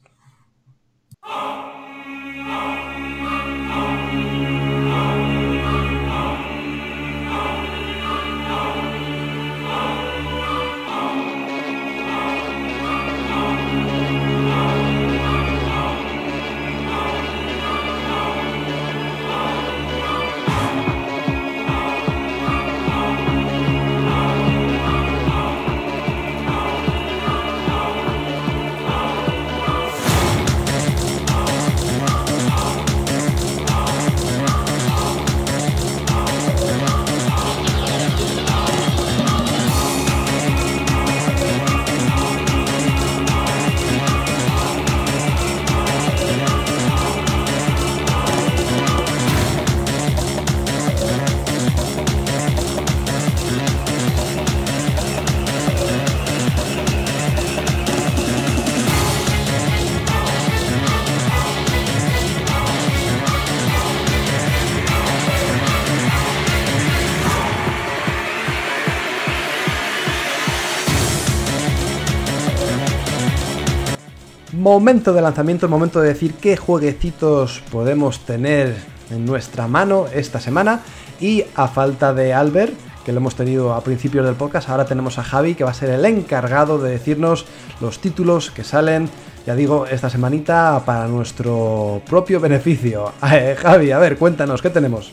Momento de lanzamiento, momento de decir qué jueguecitos podemos tener en nuestra mano esta semana. Y a falta de Albert, que lo hemos tenido a principios del podcast, ahora tenemos a Javi, que va a ser el encargado de decirnos los títulos que salen, ya digo, esta semanita para nuestro propio beneficio. Eh, Javi, a ver, cuéntanos, ¿qué tenemos?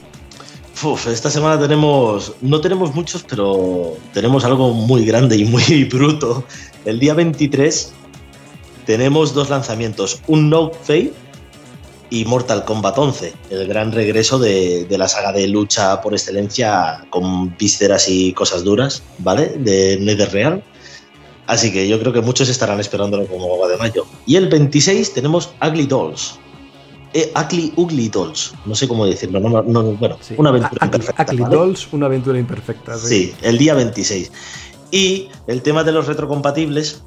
Uf, esta semana tenemos, no tenemos muchos, pero tenemos algo muy grande y muy bruto. El día 23 tenemos dos lanzamientos, un No Fate y Mortal Kombat 11, el gran regreso de, la saga de lucha por excelencia con vísceras y cosas duras, ¿vale? De NetherReal. Así que yo creo que muchos estarán esperándolo como agua de mayo. Y el 26 tenemos Ugly Dolls. Eh, Ugly, Ugly Dolls, no sé cómo decirlo, no, bueno, una aventura imperfecta. Ugly Dolls, una aventura imperfecta. Sí. sí, el día 26. Y el tema de los retrocompatibles,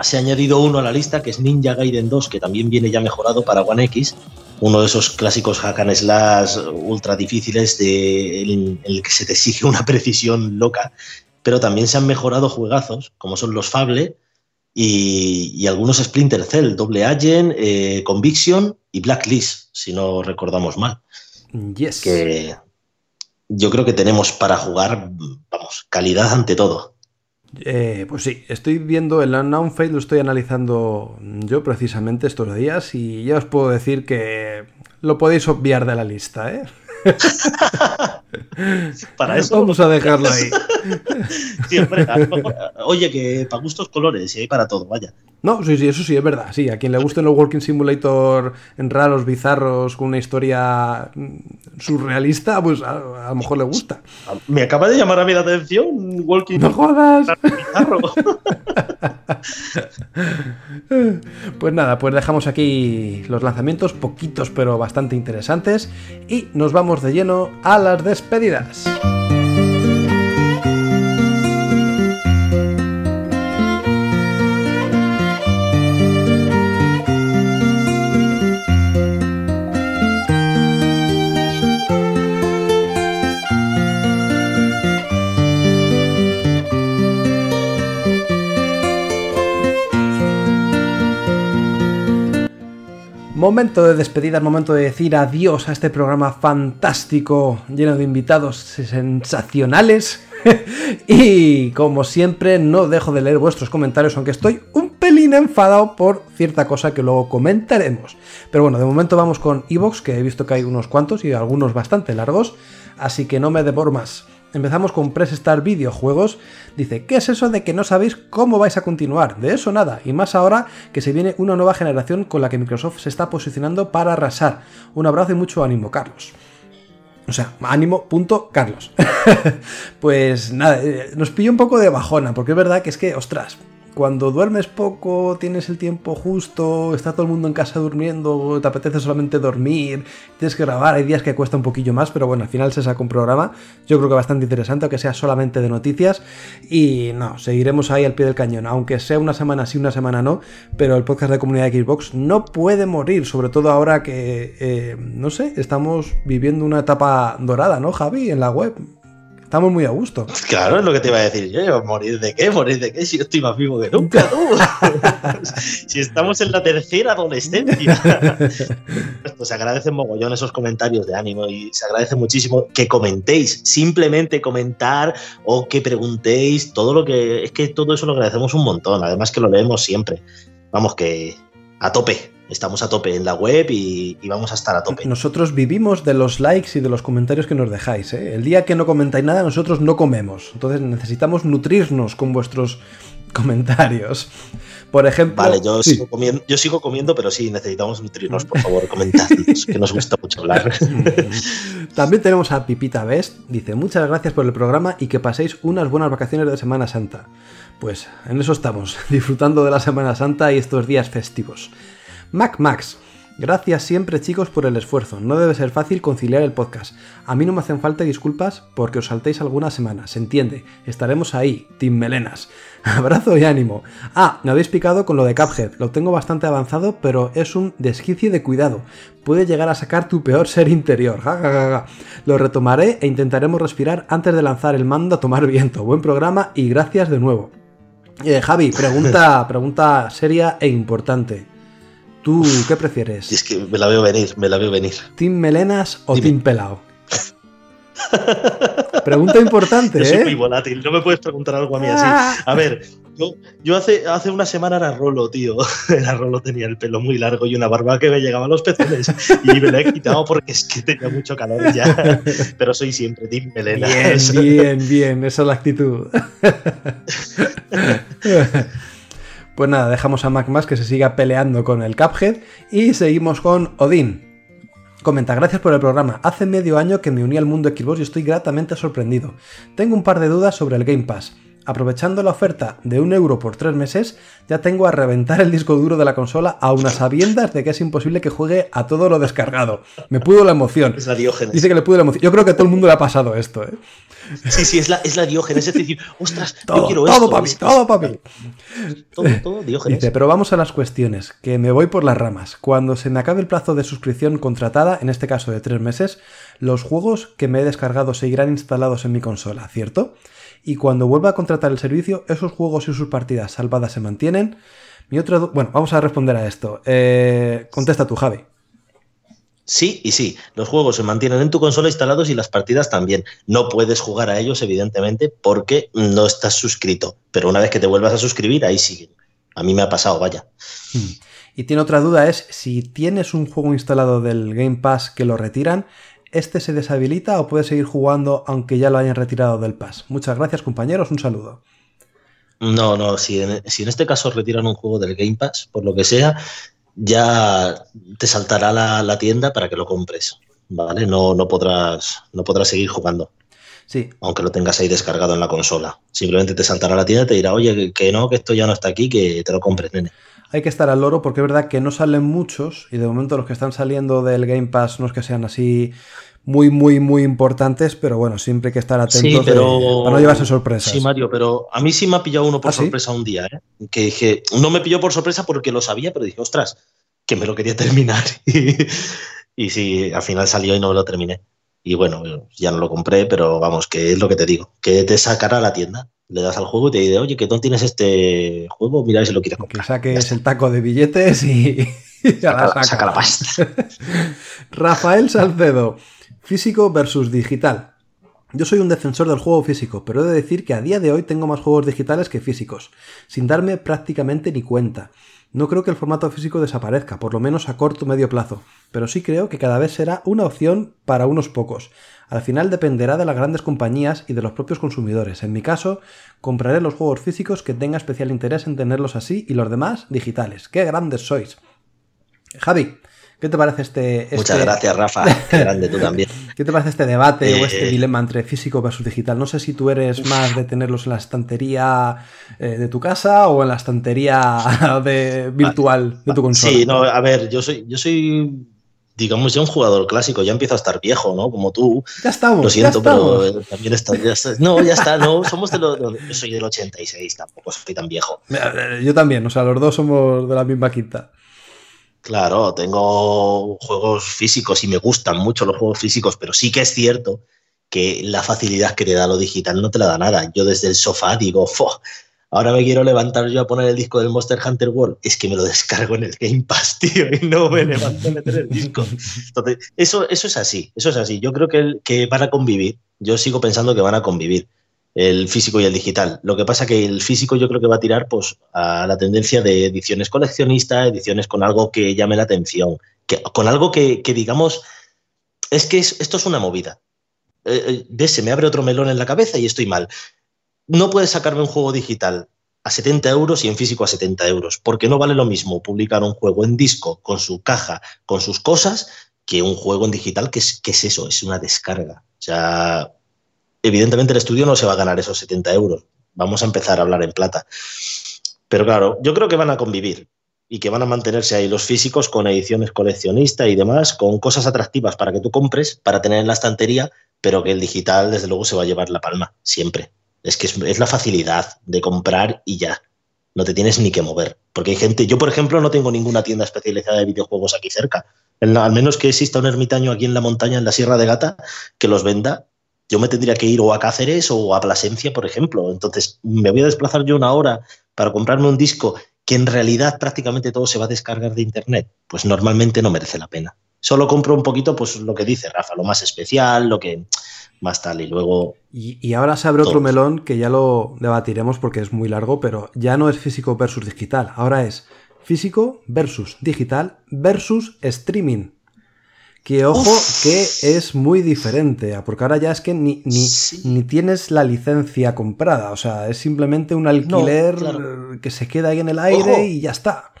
se ha añadido uno a la lista que es Ninja Gaiden 2, que también viene ya mejorado para One X, uno de esos clásicos hack and slash ultra difíciles de, en, el que se te exige una precisión loca, pero también se han mejorado juegazos, como son los Fable y, algunos Splinter Cell, Double Agent, eh, Conviction y Blacklist, si no recordamos mal. Yes. Que yo creo que tenemos para jugar, vamos, calidad ante todo. Eh, pues sí, estoy viendo el Unknown Fate, lo estoy analizando yo precisamente estos días y ya os puedo decir que lo podéis obviar de la lista, ¿eh? para eso vamos a dejarlo ahí. oye, que para gustos colores y hay para todo, vaya. No, sí, sí, eso sí, es verdad. Sí, a quien le gusten los Walking Simulator en raros, bizarros, con una historia mm, surrealista, pues a, lo mejor le gusta. Me acaba de llamar a mí la atención Walking ¡No jodas! pues nada, pues dejamos aquí los lanzamientos, poquitos pero bastante interesantes, y nos vamos de lleno a las despedidas. Momento de despedida, momento de decir adiós a este programa fantástico, lleno de invitados sensacionales. y como siempre, no dejo de leer vuestros comentarios, aunque estoy un pelín enfadado por cierta cosa que luego comentaremos. Pero bueno, de momento vamos con Evox, que he visto que hay unos cuantos y algunos bastante largos, así que no me devoro más. Empezamos con Press Star Videojuegos. Dice, ¿qué es eso de que no sabéis cómo vais a continuar? De eso nada, y más ahora que se viene una nueva generación con la que Microsoft se está posicionando para arrasar. Un abrazo y mucho ánimo, Carlos. O sea, ánimo, punto, Carlos. pues nada, eh, nos pilló un poco de bajona, porque es verdad que es que, ostras, cuando duermes poco, tienes el tiempo justo, está todo el mundo en casa durmiendo, te apetece solamente dormir, tienes que grabar, hay días que cuesta un poquillo más, pero bueno, al final se saca un programa, yo creo que bastante interesante, aunque sea solamente de noticias, y no, seguiremos ahí al pie del cañón, aunque sea una semana sí, una semana no, pero el podcast de comunidad de Xbox no puede morir, sobre todo ahora que, eh, no sé, estamos viviendo una etapa dorada, ¿no, Javi? En la web. Estamos muy a gusto. Claro, es lo que te iba a decir yo. ¿Morir de qué? ¿Morir de qué? Si yo estoy más vivo que nunca, tú. si estamos en la tercera adolescencia. pues se agradecen mogollón esos comentarios de ánimo y se agradece muchísimo que comentéis. Simplemente comentar o que preguntéis. Todo lo que. Es que todo eso lo agradecemos un montón. Además que lo leemos siempre. Vamos, que a tope estamos a tope en la web y, vamos a estar a tope. Nosotros vivimos de los likes y de los comentarios que nos dejáis. ¿eh? El día que no comentáis nada, nosotros no comemos. Entonces necesitamos nutrirnos con vuestros comentarios. Por ejemplo. Vale, yo, sigo, comiendo, yo sigo comiendo, pero sí, necesitamos nutrirnos, por favor, comentadnos, que nos gusta mucho hablar. También tenemos a Pipita Best. Dice: Muchas gracias por el programa y que paséis unas buenas vacaciones de Semana Santa. Pues en eso estamos, disfrutando de la Semana Santa y estos días festivos. Mac Max. Gracias siempre chicos por el esfuerzo. No debe ser fácil conciliar el podcast. A mí no me hacen falta disculpas porque os saltéis alguna semana. Se entiende. Estaremos ahí. Team Melenas. Abrazo y ánimo. Ah, me habéis picado con lo de Cuphead. Lo tengo bastante avanzado, pero es un desquicie de cuidado. Puede llegar a sacar tu peor ser interior. Lo retomaré e intentaremos respirar antes de lanzar el mando a tomar viento. Buen programa y gracias de nuevo. Eh, Javi, pregunta, pregunta seria e importante. ¿Tú qué prefieres? Es que me la veo venir, me la veo venir. ¿Team Melenas o Team Pelao? Pregunta importante, yo soy ¿eh? muy volátil, no me puedes preguntar algo a mí así. Ah. A ver, yo, yo hace, hace una semana era Rolo, tío. Era Rolo, tenía el pelo muy largo y una barba que me llegaba a los pezones. Y me la he quitado porque es que tenía mucho calor ya. Pero soy siempre Team Melena. Bien, bien, bien, esa es la actitud. Pues nada, dejamos a Mac más que se siga peleando con el Cuphead y seguimos con Odín. Comenta, gracias por el programa. Hace medio año que me uní al mundo Xbox y estoy gratamente sorprendido. Tengo un par de dudas sobre el Game Pass. Aprovechando la oferta de un euro por tres meses, ya tengo a reventar el disco duro de la consola a unas sabiendas de que es imposible que juegue a todo lo descargado. Me pudo la emoción. Es la Diógenes. Dice que le pudo la emoción. Yo creo que a todo el mundo le ha pasado esto, ¿eh? Sí, sí, es la, es la Diógenes. Es decir, ostras, yo Todo, quiero todo esto. para mí, todo para mí. Todo, todo, Diógenes. Dice, pero vamos a las cuestiones, que me voy por las ramas. Cuando se me acabe el plazo de suscripción contratada, en este caso de tres meses, los juegos que me he descargado seguirán instalados en mi consola, ¿cierto? Y cuando vuelva a contratar el servicio, esos juegos y sus partidas salvadas se mantienen. Mi otra bueno, vamos a responder a esto. Eh, contesta tú, Javi. Sí y sí, los juegos se mantienen en tu consola instalados y las partidas también. No puedes jugar a ellos, evidentemente, porque no estás suscrito. Pero una vez que te vuelvas a suscribir, ahí siguen. A mí me ha pasado, vaya. Y tiene otra duda, es si tienes un juego instalado del Game Pass que lo retiran, ¿este se deshabilita o puedes seguir jugando aunque ya lo hayan retirado del Pass? Muchas gracias compañeros, un saludo. No, no, si en, si en este caso retiran un juego del Game Pass, por lo que sea, ya te saltará la, la tienda para que lo compres. ¿Vale? No, no, podrás, no podrás seguir jugando, Sí, aunque lo tengas ahí descargado en la consola. Simplemente te saltará la tienda y te dirá, oye, que, que no, que esto ya no está aquí, que te lo compres, nene. Hay que estar al loro porque es verdad que no salen muchos y de momento los que están saliendo del Game Pass no es que sean así muy, muy, muy importantes, pero bueno, siempre hay que estar atentos Sí, de- pero. para no llevarse sorpresas. Sí, Mario, pero a mí sí me ha pillado uno por ¿Ah, sí? sorpresa un día, ¿eh? Que dije, no me pilló por sorpresa porque lo sabía, pero dije, ostras, que me lo quería terminar. y sí, al final salió y no me lo terminé. Y bueno, ya no lo compré, pero vamos, que es lo que te digo, que te sacará a la tienda. Le das al juego y te dice, oye, que no tienes este juego, mira si lo quieres que comprar. Ya saques el taco de billetes y, la Saca, saca. saca la pasta. Rafael Salcedo, físico versus digital. Yo soy un defensor del juego físico, pero he de decir que a día de hoy tengo más juegos digitales que físicos, sin darme prácticamente ni cuenta. No creo que el formato físico desaparezca, por lo menos a corto o medio plazo, pero sí creo que cada vez será una opción para unos pocos. Al final dependerá de las grandes compañías y de los propios consumidores. En mi caso, compraré los juegos físicos que tenga especial interés en tenerlos así y los demás digitales. ¡Qué grandes sois! Javi, ¿qué te parece este... Muchas este- gracias, Rafa. Qué grande tú también. ¿Qué te parece este debate o este Eh, dilema entre físico versus digital? No sé si tú eres más de tenerlos en la estantería eh, de tu casa o en la estantería de, virtual de tu consola. Sí, no, a ver, yo soy, yo soy, digamos, ya un jugador clásico, ya empiezo a estar viejo, ¿no? Como tú. Ya estamos. Lo siento, ya pero estamos. eh, también está, ya está- No, ya está, no, somos de. Yo soy del 86, tampoco soy tan viejo. Eh, Yo también, o sea, los dos somos de la misma quinta. Claro, tengo juegos físicos y me gustan mucho los juegos físicos, pero sí que es cierto que la facilidad que te da lo digital no te la da nada. Yo desde el sofá digo, "Fo, ahora me quiero levantar yo a poner el disco del Monster Hunter World. Es que me lo descargo en el Game Pass, tío, y no me levanto a meter el disco. Entonces, eso, eso es así, eso es así. Yo creo que, que van a convivir. Yo sigo pensando que van a convivir el físico y el digital. Lo que pasa que el físico yo creo que va a tirar pues, a la tendencia de ediciones coleccionistas, ediciones con algo que llame la atención, que, con algo que, que digamos, es que es- esto es una movida. Eh, eh, se me abre otro melón en la cabeza y estoy mal. No puedes sacarme un juego digital a 70 euros y en físico a 70 euros, porque no vale lo mismo publicar un juego en disco con su caja, con sus cosas, que un juego en digital, que es, eso, es una descarga. O sea, evidentemente el estudio no se va a ganar esos 70 euros. Vamos a empezar a hablar en plata. Pero claro, yo creo que van a convivir y que van a mantenerse ahí los físicos con ediciones coleccionistas y demás, con cosas atractivas para que tú compres, para tener en la estantería, pero que el digital desde luego se va a llevar la palma, siempre. Es que es, la facilidad de comprar y ya. No te tienes ni que mover. Porque hay gente, yo por ejemplo no tengo ninguna tienda especializada de videojuegos aquí cerca. Al menos que exista un ermitaño aquí en la montaña, en la Sierra de Gata, que los venda, yo me tendría que ir o a Cáceres o a Plasencia, por ejemplo. Entonces, me voy a desplazar yo una hora para comprarme un disco que en realidad prácticamente todo se va a descargar de Internet, pues normalmente no merece la pena. Solo compro un poquito, pues lo que dice Rafa, lo más especial, lo que más tal, y luego... Y, ahora se abre otro melón que ya lo debatiremos porque es muy largo, pero ya no es físico versus digital, ahora es físico versus digital versus streaming. Que ojo, que es muy diferente, porque ahora ya es que ni, ni, tienes la licencia comprada, o sea, es simplemente un alquiler que se queda ahí en el aire y ya está.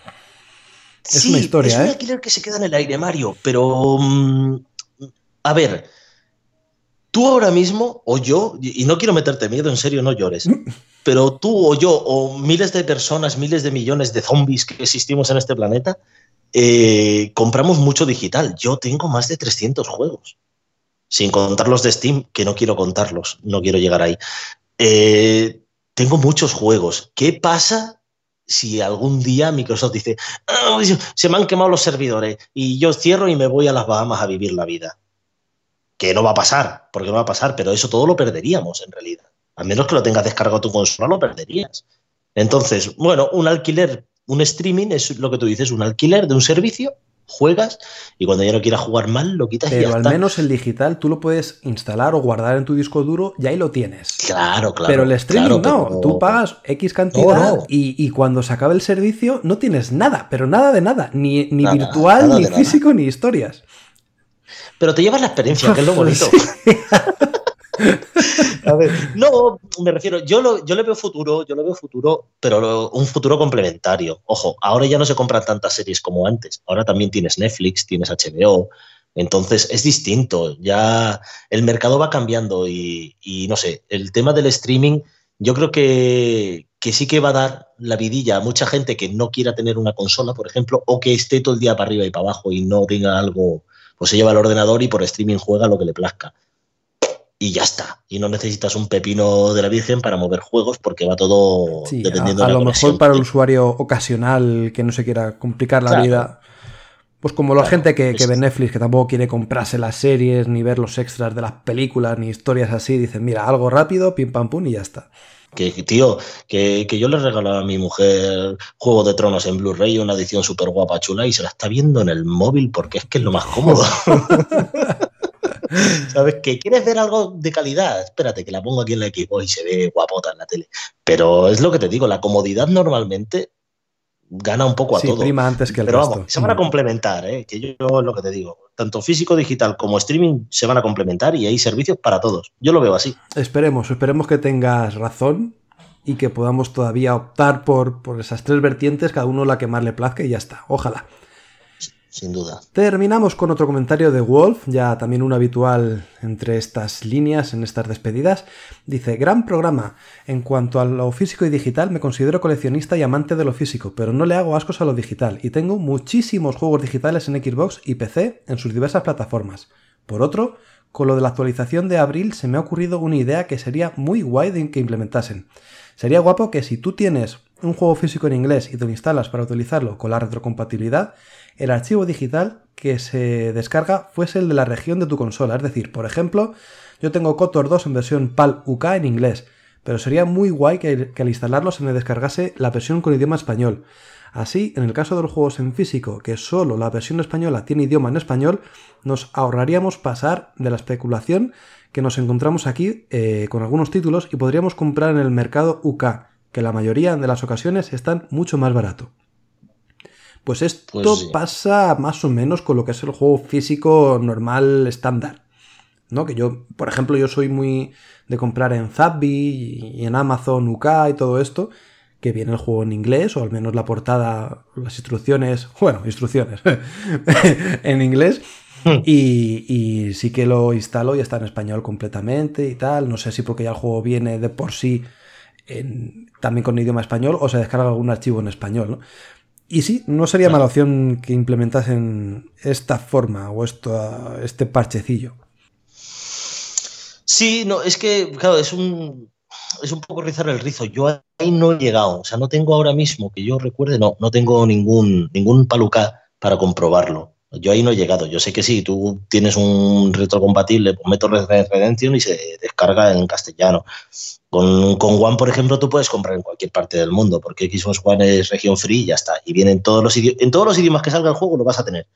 Es una historia, es un ¿eh? alquiler que se queda en el aire, Mario, pero... Mm, a ver, tú ahora mismo, o yo, y no quiero meterte miedo, en serio, no llores, pero tú o yo, o miles de personas, miles de millones de zombies que existimos en este planeta, eh, compramos mucho digital. Yo tengo más de 300 juegos, sin contar los de Steam, que no quiero contarlos, no quiero llegar ahí. Eh, tengo muchos juegos. ¿Qué pasa si algún día Microsoft dice, ah, se me han quemado los servidores y yo cierro y me voy a las Bahamas a vivir la vida? Que no va a pasar, porque no va a pasar, pero eso todo lo perderíamos en realidad. A menos que lo tengas descargado tu consola, lo perderías. Entonces, bueno, un alquiler un streaming es lo que tú dices, un alquiler de un servicio, juegas y cuando ya no quieras jugar mal lo quitas Pero y ya al menos el digital tú lo puedes instalar o guardar en tu disco duro y ahí lo tienes. Claro, claro. Pero el streaming no, tú pagas X cantidad Y, cuando se acabe el servicio no tienes nada, pero nada de nada, ni, virtual, ni físico, ni historias. Pero te llevas la experiencia, que es lo bonito. No, me refiero, yo, yo le veo futuro, yo le veo futuro, pero un futuro complementario. Ojo, ahora ya no se compran tantas series como antes. Ahora también tienes Netflix, tienes HBO. Entonces es distinto. Ya el mercado va cambiando y, no sé, el tema del streaming, yo creo que, que sí que va a dar la vidilla a mucha gente que no quiera tener una consola, por ejemplo, o que esté todo el día para arriba y para abajo y no tenga algo, pues se lleva el ordenador y por streaming juega lo que le plazca y ya está. Y no necesitas un pepino de la Virgen para mover juegos porque va todo dependiendo a, de A lo mejor para el usuario ocasional que no se quiera complicar la vida. Pues como la gente que, ve Netflix, que tampoco quiere comprarse las series, ni ver los extras de las películas, ni historias así, dicen, mira, algo rápido, pim pam pum y ya está. Que, tío, que, que yo le regalaba a mi mujer Juego de Tronos en Blu-ray, una edición súper guapa, chula, y se la está viendo en el móvil porque es que es lo más cómodo. ¿Sabes? Que quieres ver algo de calidad, espérate, que la pongo aquí en la equipo y se ve guapota en la tele. Pero es lo que te digo, la comodidad normalmente gana un poco a sí, todo. prima antes que el Pero vamos, se van a mm. complementar, ¿eh? que yo es lo que te digo. Tanto físico, digital como streaming se van a complementar y hay servicios para todos. Yo lo veo así. Esperemos, esperemos que tengas razón y que podamos todavía optar por, por esas tres vertientes, cada uno la que más le plazca y ya está. Ojalá sin duda. Terminamos con otro comentario de Wolf, ya también un habitual entre estas líneas, en estas despedidas. Dice, gran programa. En cuanto a lo físico y digital, me considero coleccionista y amante de lo físico, pero no le hago ascos a lo digital, y tengo muchísimos juegos digitales en Xbox y PC en sus diversas plataformas. Por otro, con lo de la actualización de abril se me ha ocurrido una idea que sería muy guay de que implementasen. Sería guapo que si tú tienes un juego físico en inglés y te lo instalas para utilizarlo con la retrocompatibilidad, el archivo digital que se descarga fuese el de la región de tu consola. Es decir, por ejemplo, yo tengo KOTOR 2 en versión PAL UK en inglés, pero sería muy guay que, al instalarlo se me descargase la versión con idioma español. Así, en el caso de los juegos en físico, que solo la versión española tiene idioma en español, nos ahorraríamos pasar de la especulación que nos encontramos aquí eh, con algunos títulos y podríamos comprar en el mercado UK, que la mayoría de las ocasiones están mucho más barato. Pues esto pues pasa más o menos con lo que es el juego físico normal estándar. ¿no? Que yo, por ejemplo, yo soy muy de comprar en Zapbi y en Amazon UK y todo esto, que viene el juego en inglés, o al menos la portada, las instrucciones, bueno, instrucciones en inglés. Hmm. Y, sí que lo instalo y está en español completamente y tal. No sé si porque ya el juego viene de por sí también con idioma español o se descarga algún archivo en español, ¿no? Y sí, no sería mala opción que implementasen esta forma o esto, este parchecillo. Sí, no, es que, claro, es un, es un poco rizar el rizo. Yo ahí no he llegado. O sea, no tengo ahora mismo, que yo recuerde, no, no tengo ningún, ningún paluca para comprobarlo. Yo ahí no he llegado. Yo sé que sí, tú tienes un retrocompatible, pues meto Red Dead Redemption y se descarga en castellano. Con, con One, por ejemplo, tú puedes comprar en cualquier parte del mundo, porque Xbox One es región free y ya está. Y vienen todos los en todos los idiomas que salga el juego lo vas a tener.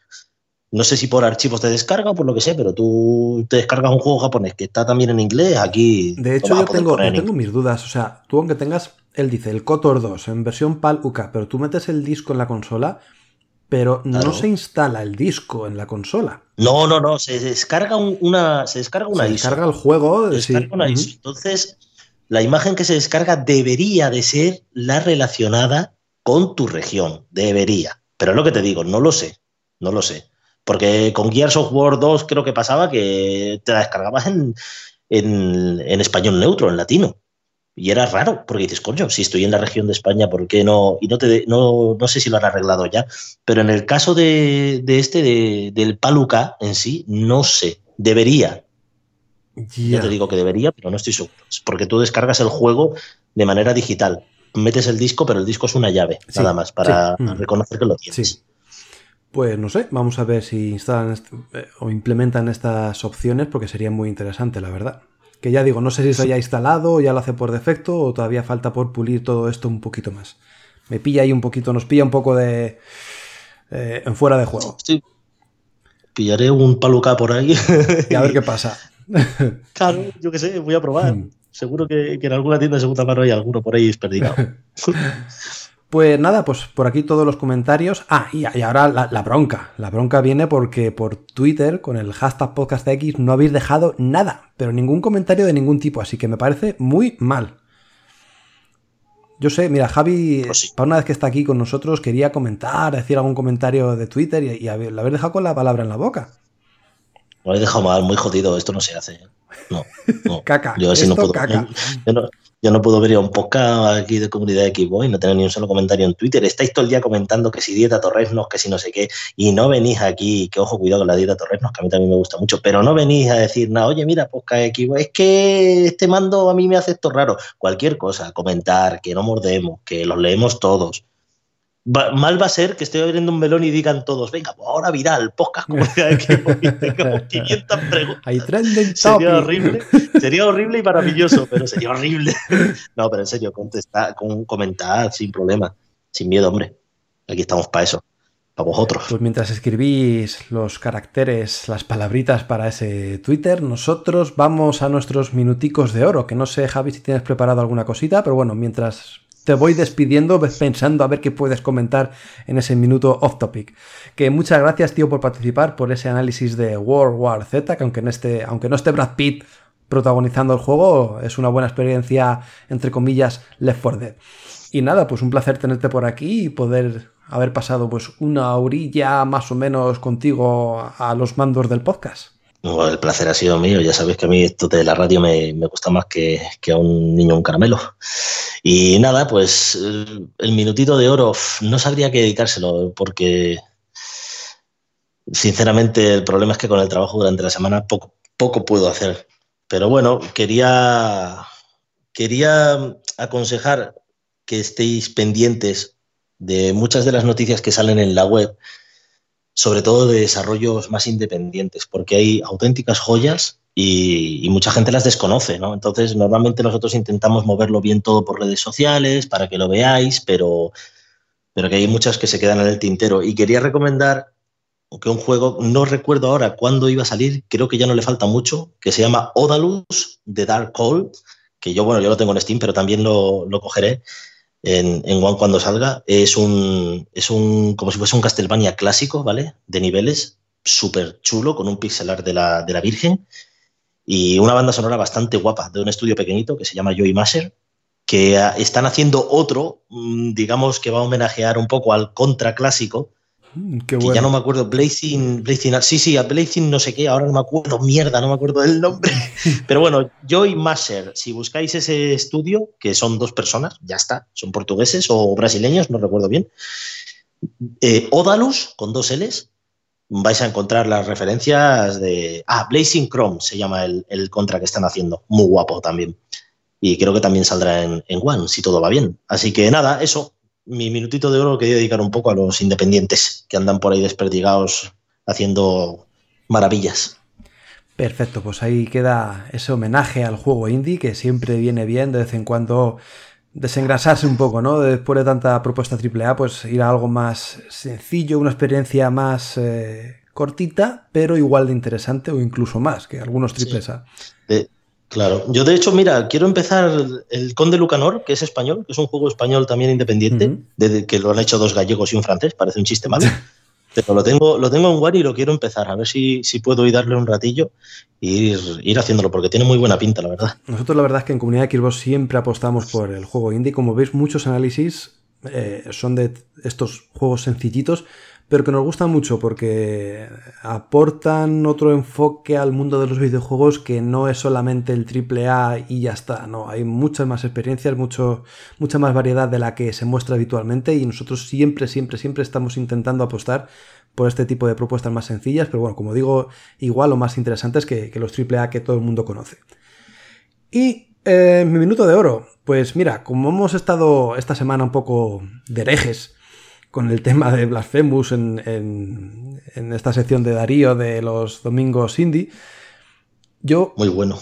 No sé si por archivos te descarga o por lo que sé, pero tú te descargas un juego japonés que está también en inglés, aquí. De hecho, yo tengo, tengo mis dudas. O sea, tú aunque tengas, él dice, el KOTOR 2 en versión PAL UK, pero tú metes el disco en la consola, pero no se instala el disco en la consola. No, no, no, se descarga una, se descarga una se descarga el juego. Se descarga una Entonces, la imagen que se descarga debería de ser la relacionada con tu región, debería. Pero es lo que te digo, no lo sé, no lo sé. Porque con Gears of War 2 creo que pasaba que te la descargabas en, español neutro, en latino. Y era raro, porque dices, coño, si estoy en la región de España, ¿por qué no? Y no, te, no, sé si lo han arreglado ya. Pero en el caso de, este, del Paluca en sí, no sé. Debería. Yo te digo que debería, pero no estoy seguro. Porque tú descargas el juego de manera digital. Metes el disco, pero el disco es una llave, nada más, para mm. reconocer que lo tienes. Pues no sé, vamos a ver si instalan eh, o implementan estas opciones porque sería muy interesante, la verdad. Que ya digo, no sé si se haya instalado, ya lo hace por defecto o todavía falta por pulir todo esto un poquito más. Me pilla ahí un poquito, nos pilla un poco de eh, en fuera de juego. Sí. Pillaré un paluca por ahí. Y a ver qué pasa. claro, yo qué sé, voy a probar. Hmm. Seguro que, en alguna tienda de segunda mano hay alguno por ahí desperdigado. Pues nada, pues por aquí todos los comentarios. Ah, y, ahora la, bronca. La bronca viene porque por Twitter, con el hashtag podcastx, no habéis dejado nada, pero ningún comentario de ningún tipo, así que me parece muy mal. Yo sé, mira, Javi, pues para una vez que está aquí con nosotros, quería comentar, decir algún comentario de Twitter y, y haber, haber dejado con la palabra en la boca. Lo he dejado mal, muy jodido, esto no se hace. No, no. caca. Yo así no puedo. Caca. Yo, no, puedo ver un podcast aquí de comunidad de Equipo y no tener ni un solo comentario en Twitter. Estáis todo el día comentando que si dieta torresnos, que si no sé qué, y no venís aquí, que ojo, cuidado con la dieta torresnos, que a mí también me gusta mucho, pero no venís a decir nada, oye, mira, podcast Equipo, es que este mando a mí me hace esto raro. Cualquier cosa, comentar, que no mordemos, que los leemos todos mal va a ser que estoy abriendo un melón y digan todos, venga, pues ahora viral, podcast comunidad de equipo y tengamos 500 preguntas. sería horrible, sería horrible y maravilloso, pero sería horrible. no, pero en serio, contestar, con, comentar sin problema, sin miedo, hombre. Aquí estamos para eso, para vosotros. Pues mientras escribís los caracteres, las palabritas para ese Twitter, nosotros vamos a nuestros minuticos de oro, que no sé, Javi, si tienes preparado alguna cosita, pero bueno, mientras te voy despidiendo pensando a ver qué puedes comentar en ese minuto off topic. Que muchas gracias, tío, por participar, por ese análisis de World War Z, que aunque, este, aunque no esté Brad Pitt protagonizando el juego, es una buena experiencia, entre comillas, Left 4 Dead. Y nada, pues un placer tenerte por aquí y poder haber pasado pues una orilla más o menos contigo a los mandos del podcast el placer ha sido mío. Ya sabéis que a mí esto de la radio me, gusta más que, a un niño un caramelo. Y nada, pues el, minutito de oro no sabría qué dedicárselo porque sinceramente el problema es que con el trabajo durante la semana poco, poco puedo hacer. Pero bueno, quería, quería aconsejar que estéis pendientes de muchas de las noticias que salen en la web sobre todo de desarrollos más independientes, porque hay auténticas joyas y, mucha gente las desconoce, ¿no? Entonces, normalmente nosotros intentamos moverlo bien todo por redes sociales para que lo veáis, pero, pero que hay muchas que se quedan en el tintero. Y quería recomendar que un juego, no recuerdo ahora cuándo iba a salir, creo que ya no le falta mucho, que se llama Odalus de Dark Hole, que yo, bueno, yo lo tengo en Steam, pero también lo, lo cogeré en, One cuando salga. Es un, es un, como si fuese un Castlevania clásico, ¿vale? De niveles, súper chulo, con un pixelar de la, de la Virgen y una banda sonora bastante guapa de un estudio pequeñito que se llama Joy Masher, que están haciendo otro, mm, digamos, que va a homenajear un poco al contra clásico, Mm, que ya no me acuerdo, Blazing, Blazing, sí, sí, a Blazing no sé qué, ahora no me acuerdo, mierda, no me acuerdo del nombre. Pero bueno, Joy Masher, si buscáis ese estudio, que son dos personas, ya está, son portugueses o brasileños, no recuerdo bien. Eh, Odalus, con dos L's, vais a encontrar las referencias de. Ah, Blazing Chrome se llama el, contra que están haciendo, muy guapo también. Y creo que también saldrá en, en One, si todo va bien. Así que nada, eso, mi minutito de oro lo quería dedicar un poco a los independientes que andan por ahí desperdigados haciendo maravillas. Perfecto, pues ahí queda ese homenaje al juego indie que siempre viene bien de vez en cuando desengrasarse un poco, ¿no? Después de tanta propuesta AAA, pues ir a algo más sencillo, una experiencia más eh, cortita, pero igual de interesante o incluso más que algunos triples A. claro, yo de hecho, mira, quiero empezar el Conde Lucanor, que es español, que es un juego español también independiente, de, que lo han hecho dos gallegos y un francés, parece un chiste malo. Pero lo tengo, lo tengo en War y lo quiero empezar, a ver si, si puedo ir darle un ratillo e ir, ir, haciéndolo, porque tiene muy buena pinta, la verdad. Nosotros la verdad es que en Comunidad Xbox siempre apostamos por el juego indie. Como veis, muchos análisis eh, son de estos juegos sencillitos, pero que nos gustan mucho porque aportan otro enfoque al mundo de los videojuegos que no es solamente el triple A y ya está, no, hay muchas más experiencias, mucho, mucha más variedad de la que se muestra habitualmente y nosotros siempre, siempre, siempre estamos intentando apostar por este tipo de propuestas más sencillas, pero bueno, como digo, igual o más interesantes que, que los AAA que todo el mundo conoce. Y eh, mi minuto de oro, pues mira, como hemos estado esta semana un poco de herejes, con el tema de Blasphemous en, esta sección de Darío de los domingos indie. Yo, Muy bueno.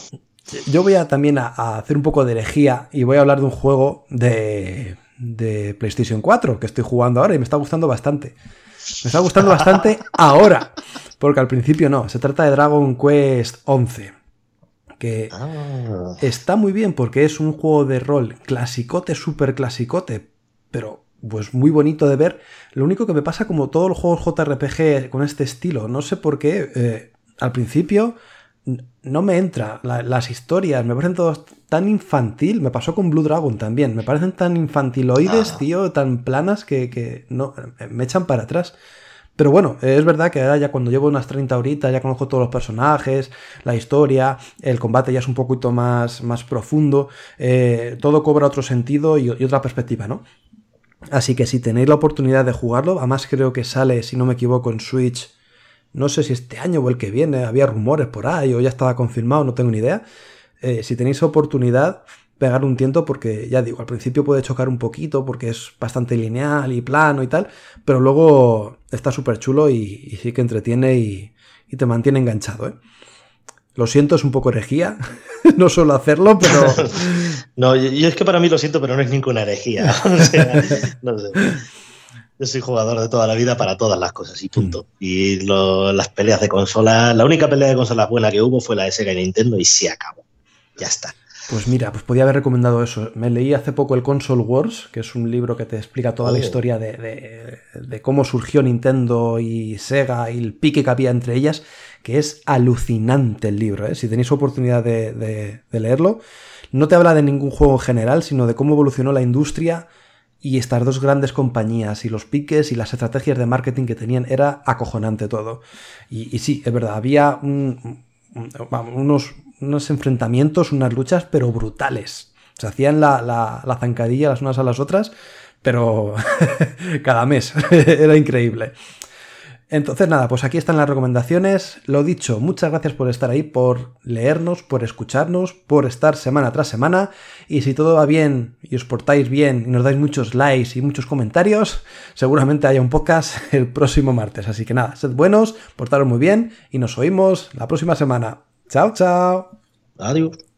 Yo voy a también a, hacer un poco de herejía y voy a hablar de un juego de, de PlayStation 4 que estoy jugando ahora y me está gustando bastante. Me está gustando bastante ahora, porque al principio no. Se trata de Dragon Quest 11 que ah. está muy bien porque es un juego de rol clasicote, súper clasicote, pero pues muy bonito de ver. Lo único que me pasa como todos los juegos JRPG con este estilo, no sé por qué, eh, al principio no me entra. las historias me parecen todas tan infantil. Me pasó con Blue Dragon también. Me parecen tan infantiloides, ah. tío, tan planas que, no, me echan para atrás. Pero bueno, es verdad que ahora ya cuando llevo unas 30 horitas ya conozco todos los personajes, la historia, el combate ya es un poquito más, más profundo, eh, todo cobra otro sentido y, otra perspectiva, ¿no? Así que si tenéis la oportunidad de jugarlo, además creo que sale, si no me equivoco, en Switch, no sé si este año o el que viene, había rumores por ahí o ya estaba confirmado, no tengo ni idea. Eh, si tenéis oportunidad, pegar un tiento porque, ya digo, al principio puede chocar un poquito porque es bastante lineal y plano y tal, pero luego está súper chulo y, sí que entretiene y, y te mantiene enganchado, ¿eh? Lo siento, es un poco herejía. no suelo hacerlo, pero. no, y es que para mí lo siento, pero no es ninguna herejía. no sé. Yo soy jugador de toda la vida para todas las cosas y punto. Mm. Y las peleas de consola, la única pelea de consolas buena que hubo fue la de Sega y Nintendo y se acabó. Ya está. Pues mira, pues podía haber recomendado eso. Me leí hace poco el Console Wars, que es un libro que te explica toda la oh. historia de, de, cómo surgió Nintendo y Sega y el pique que había entre ellas que es alucinante el libro, ¿eh? si tenéis oportunidad de, leerlo. No te habla de ningún juego en general, sino de cómo evolucionó la industria y estas dos grandes compañías y los piques y las estrategias de marketing que tenían era acojonante todo. Y, sí, es verdad, había unos, unos enfrentamientos, unas luchas, pero brutales. Se hacían la, la zancadilla las unas a las otras, pero cada mes era increíble. Entonces nada, pues aquí están las recomendaciones. Lo dicho, muchas gracias por estar ahí, por leernos, por escucharnos, por estar semana tras semana. Y si todo va bien y os portáis bien y nos dais muchos likes y muchos comentarios, seguramente haya un podcast el próximo martes. Así que nada, sed buenos, portaros muy bien y nos oímos la próxima semana. Chao, chao. Adiós.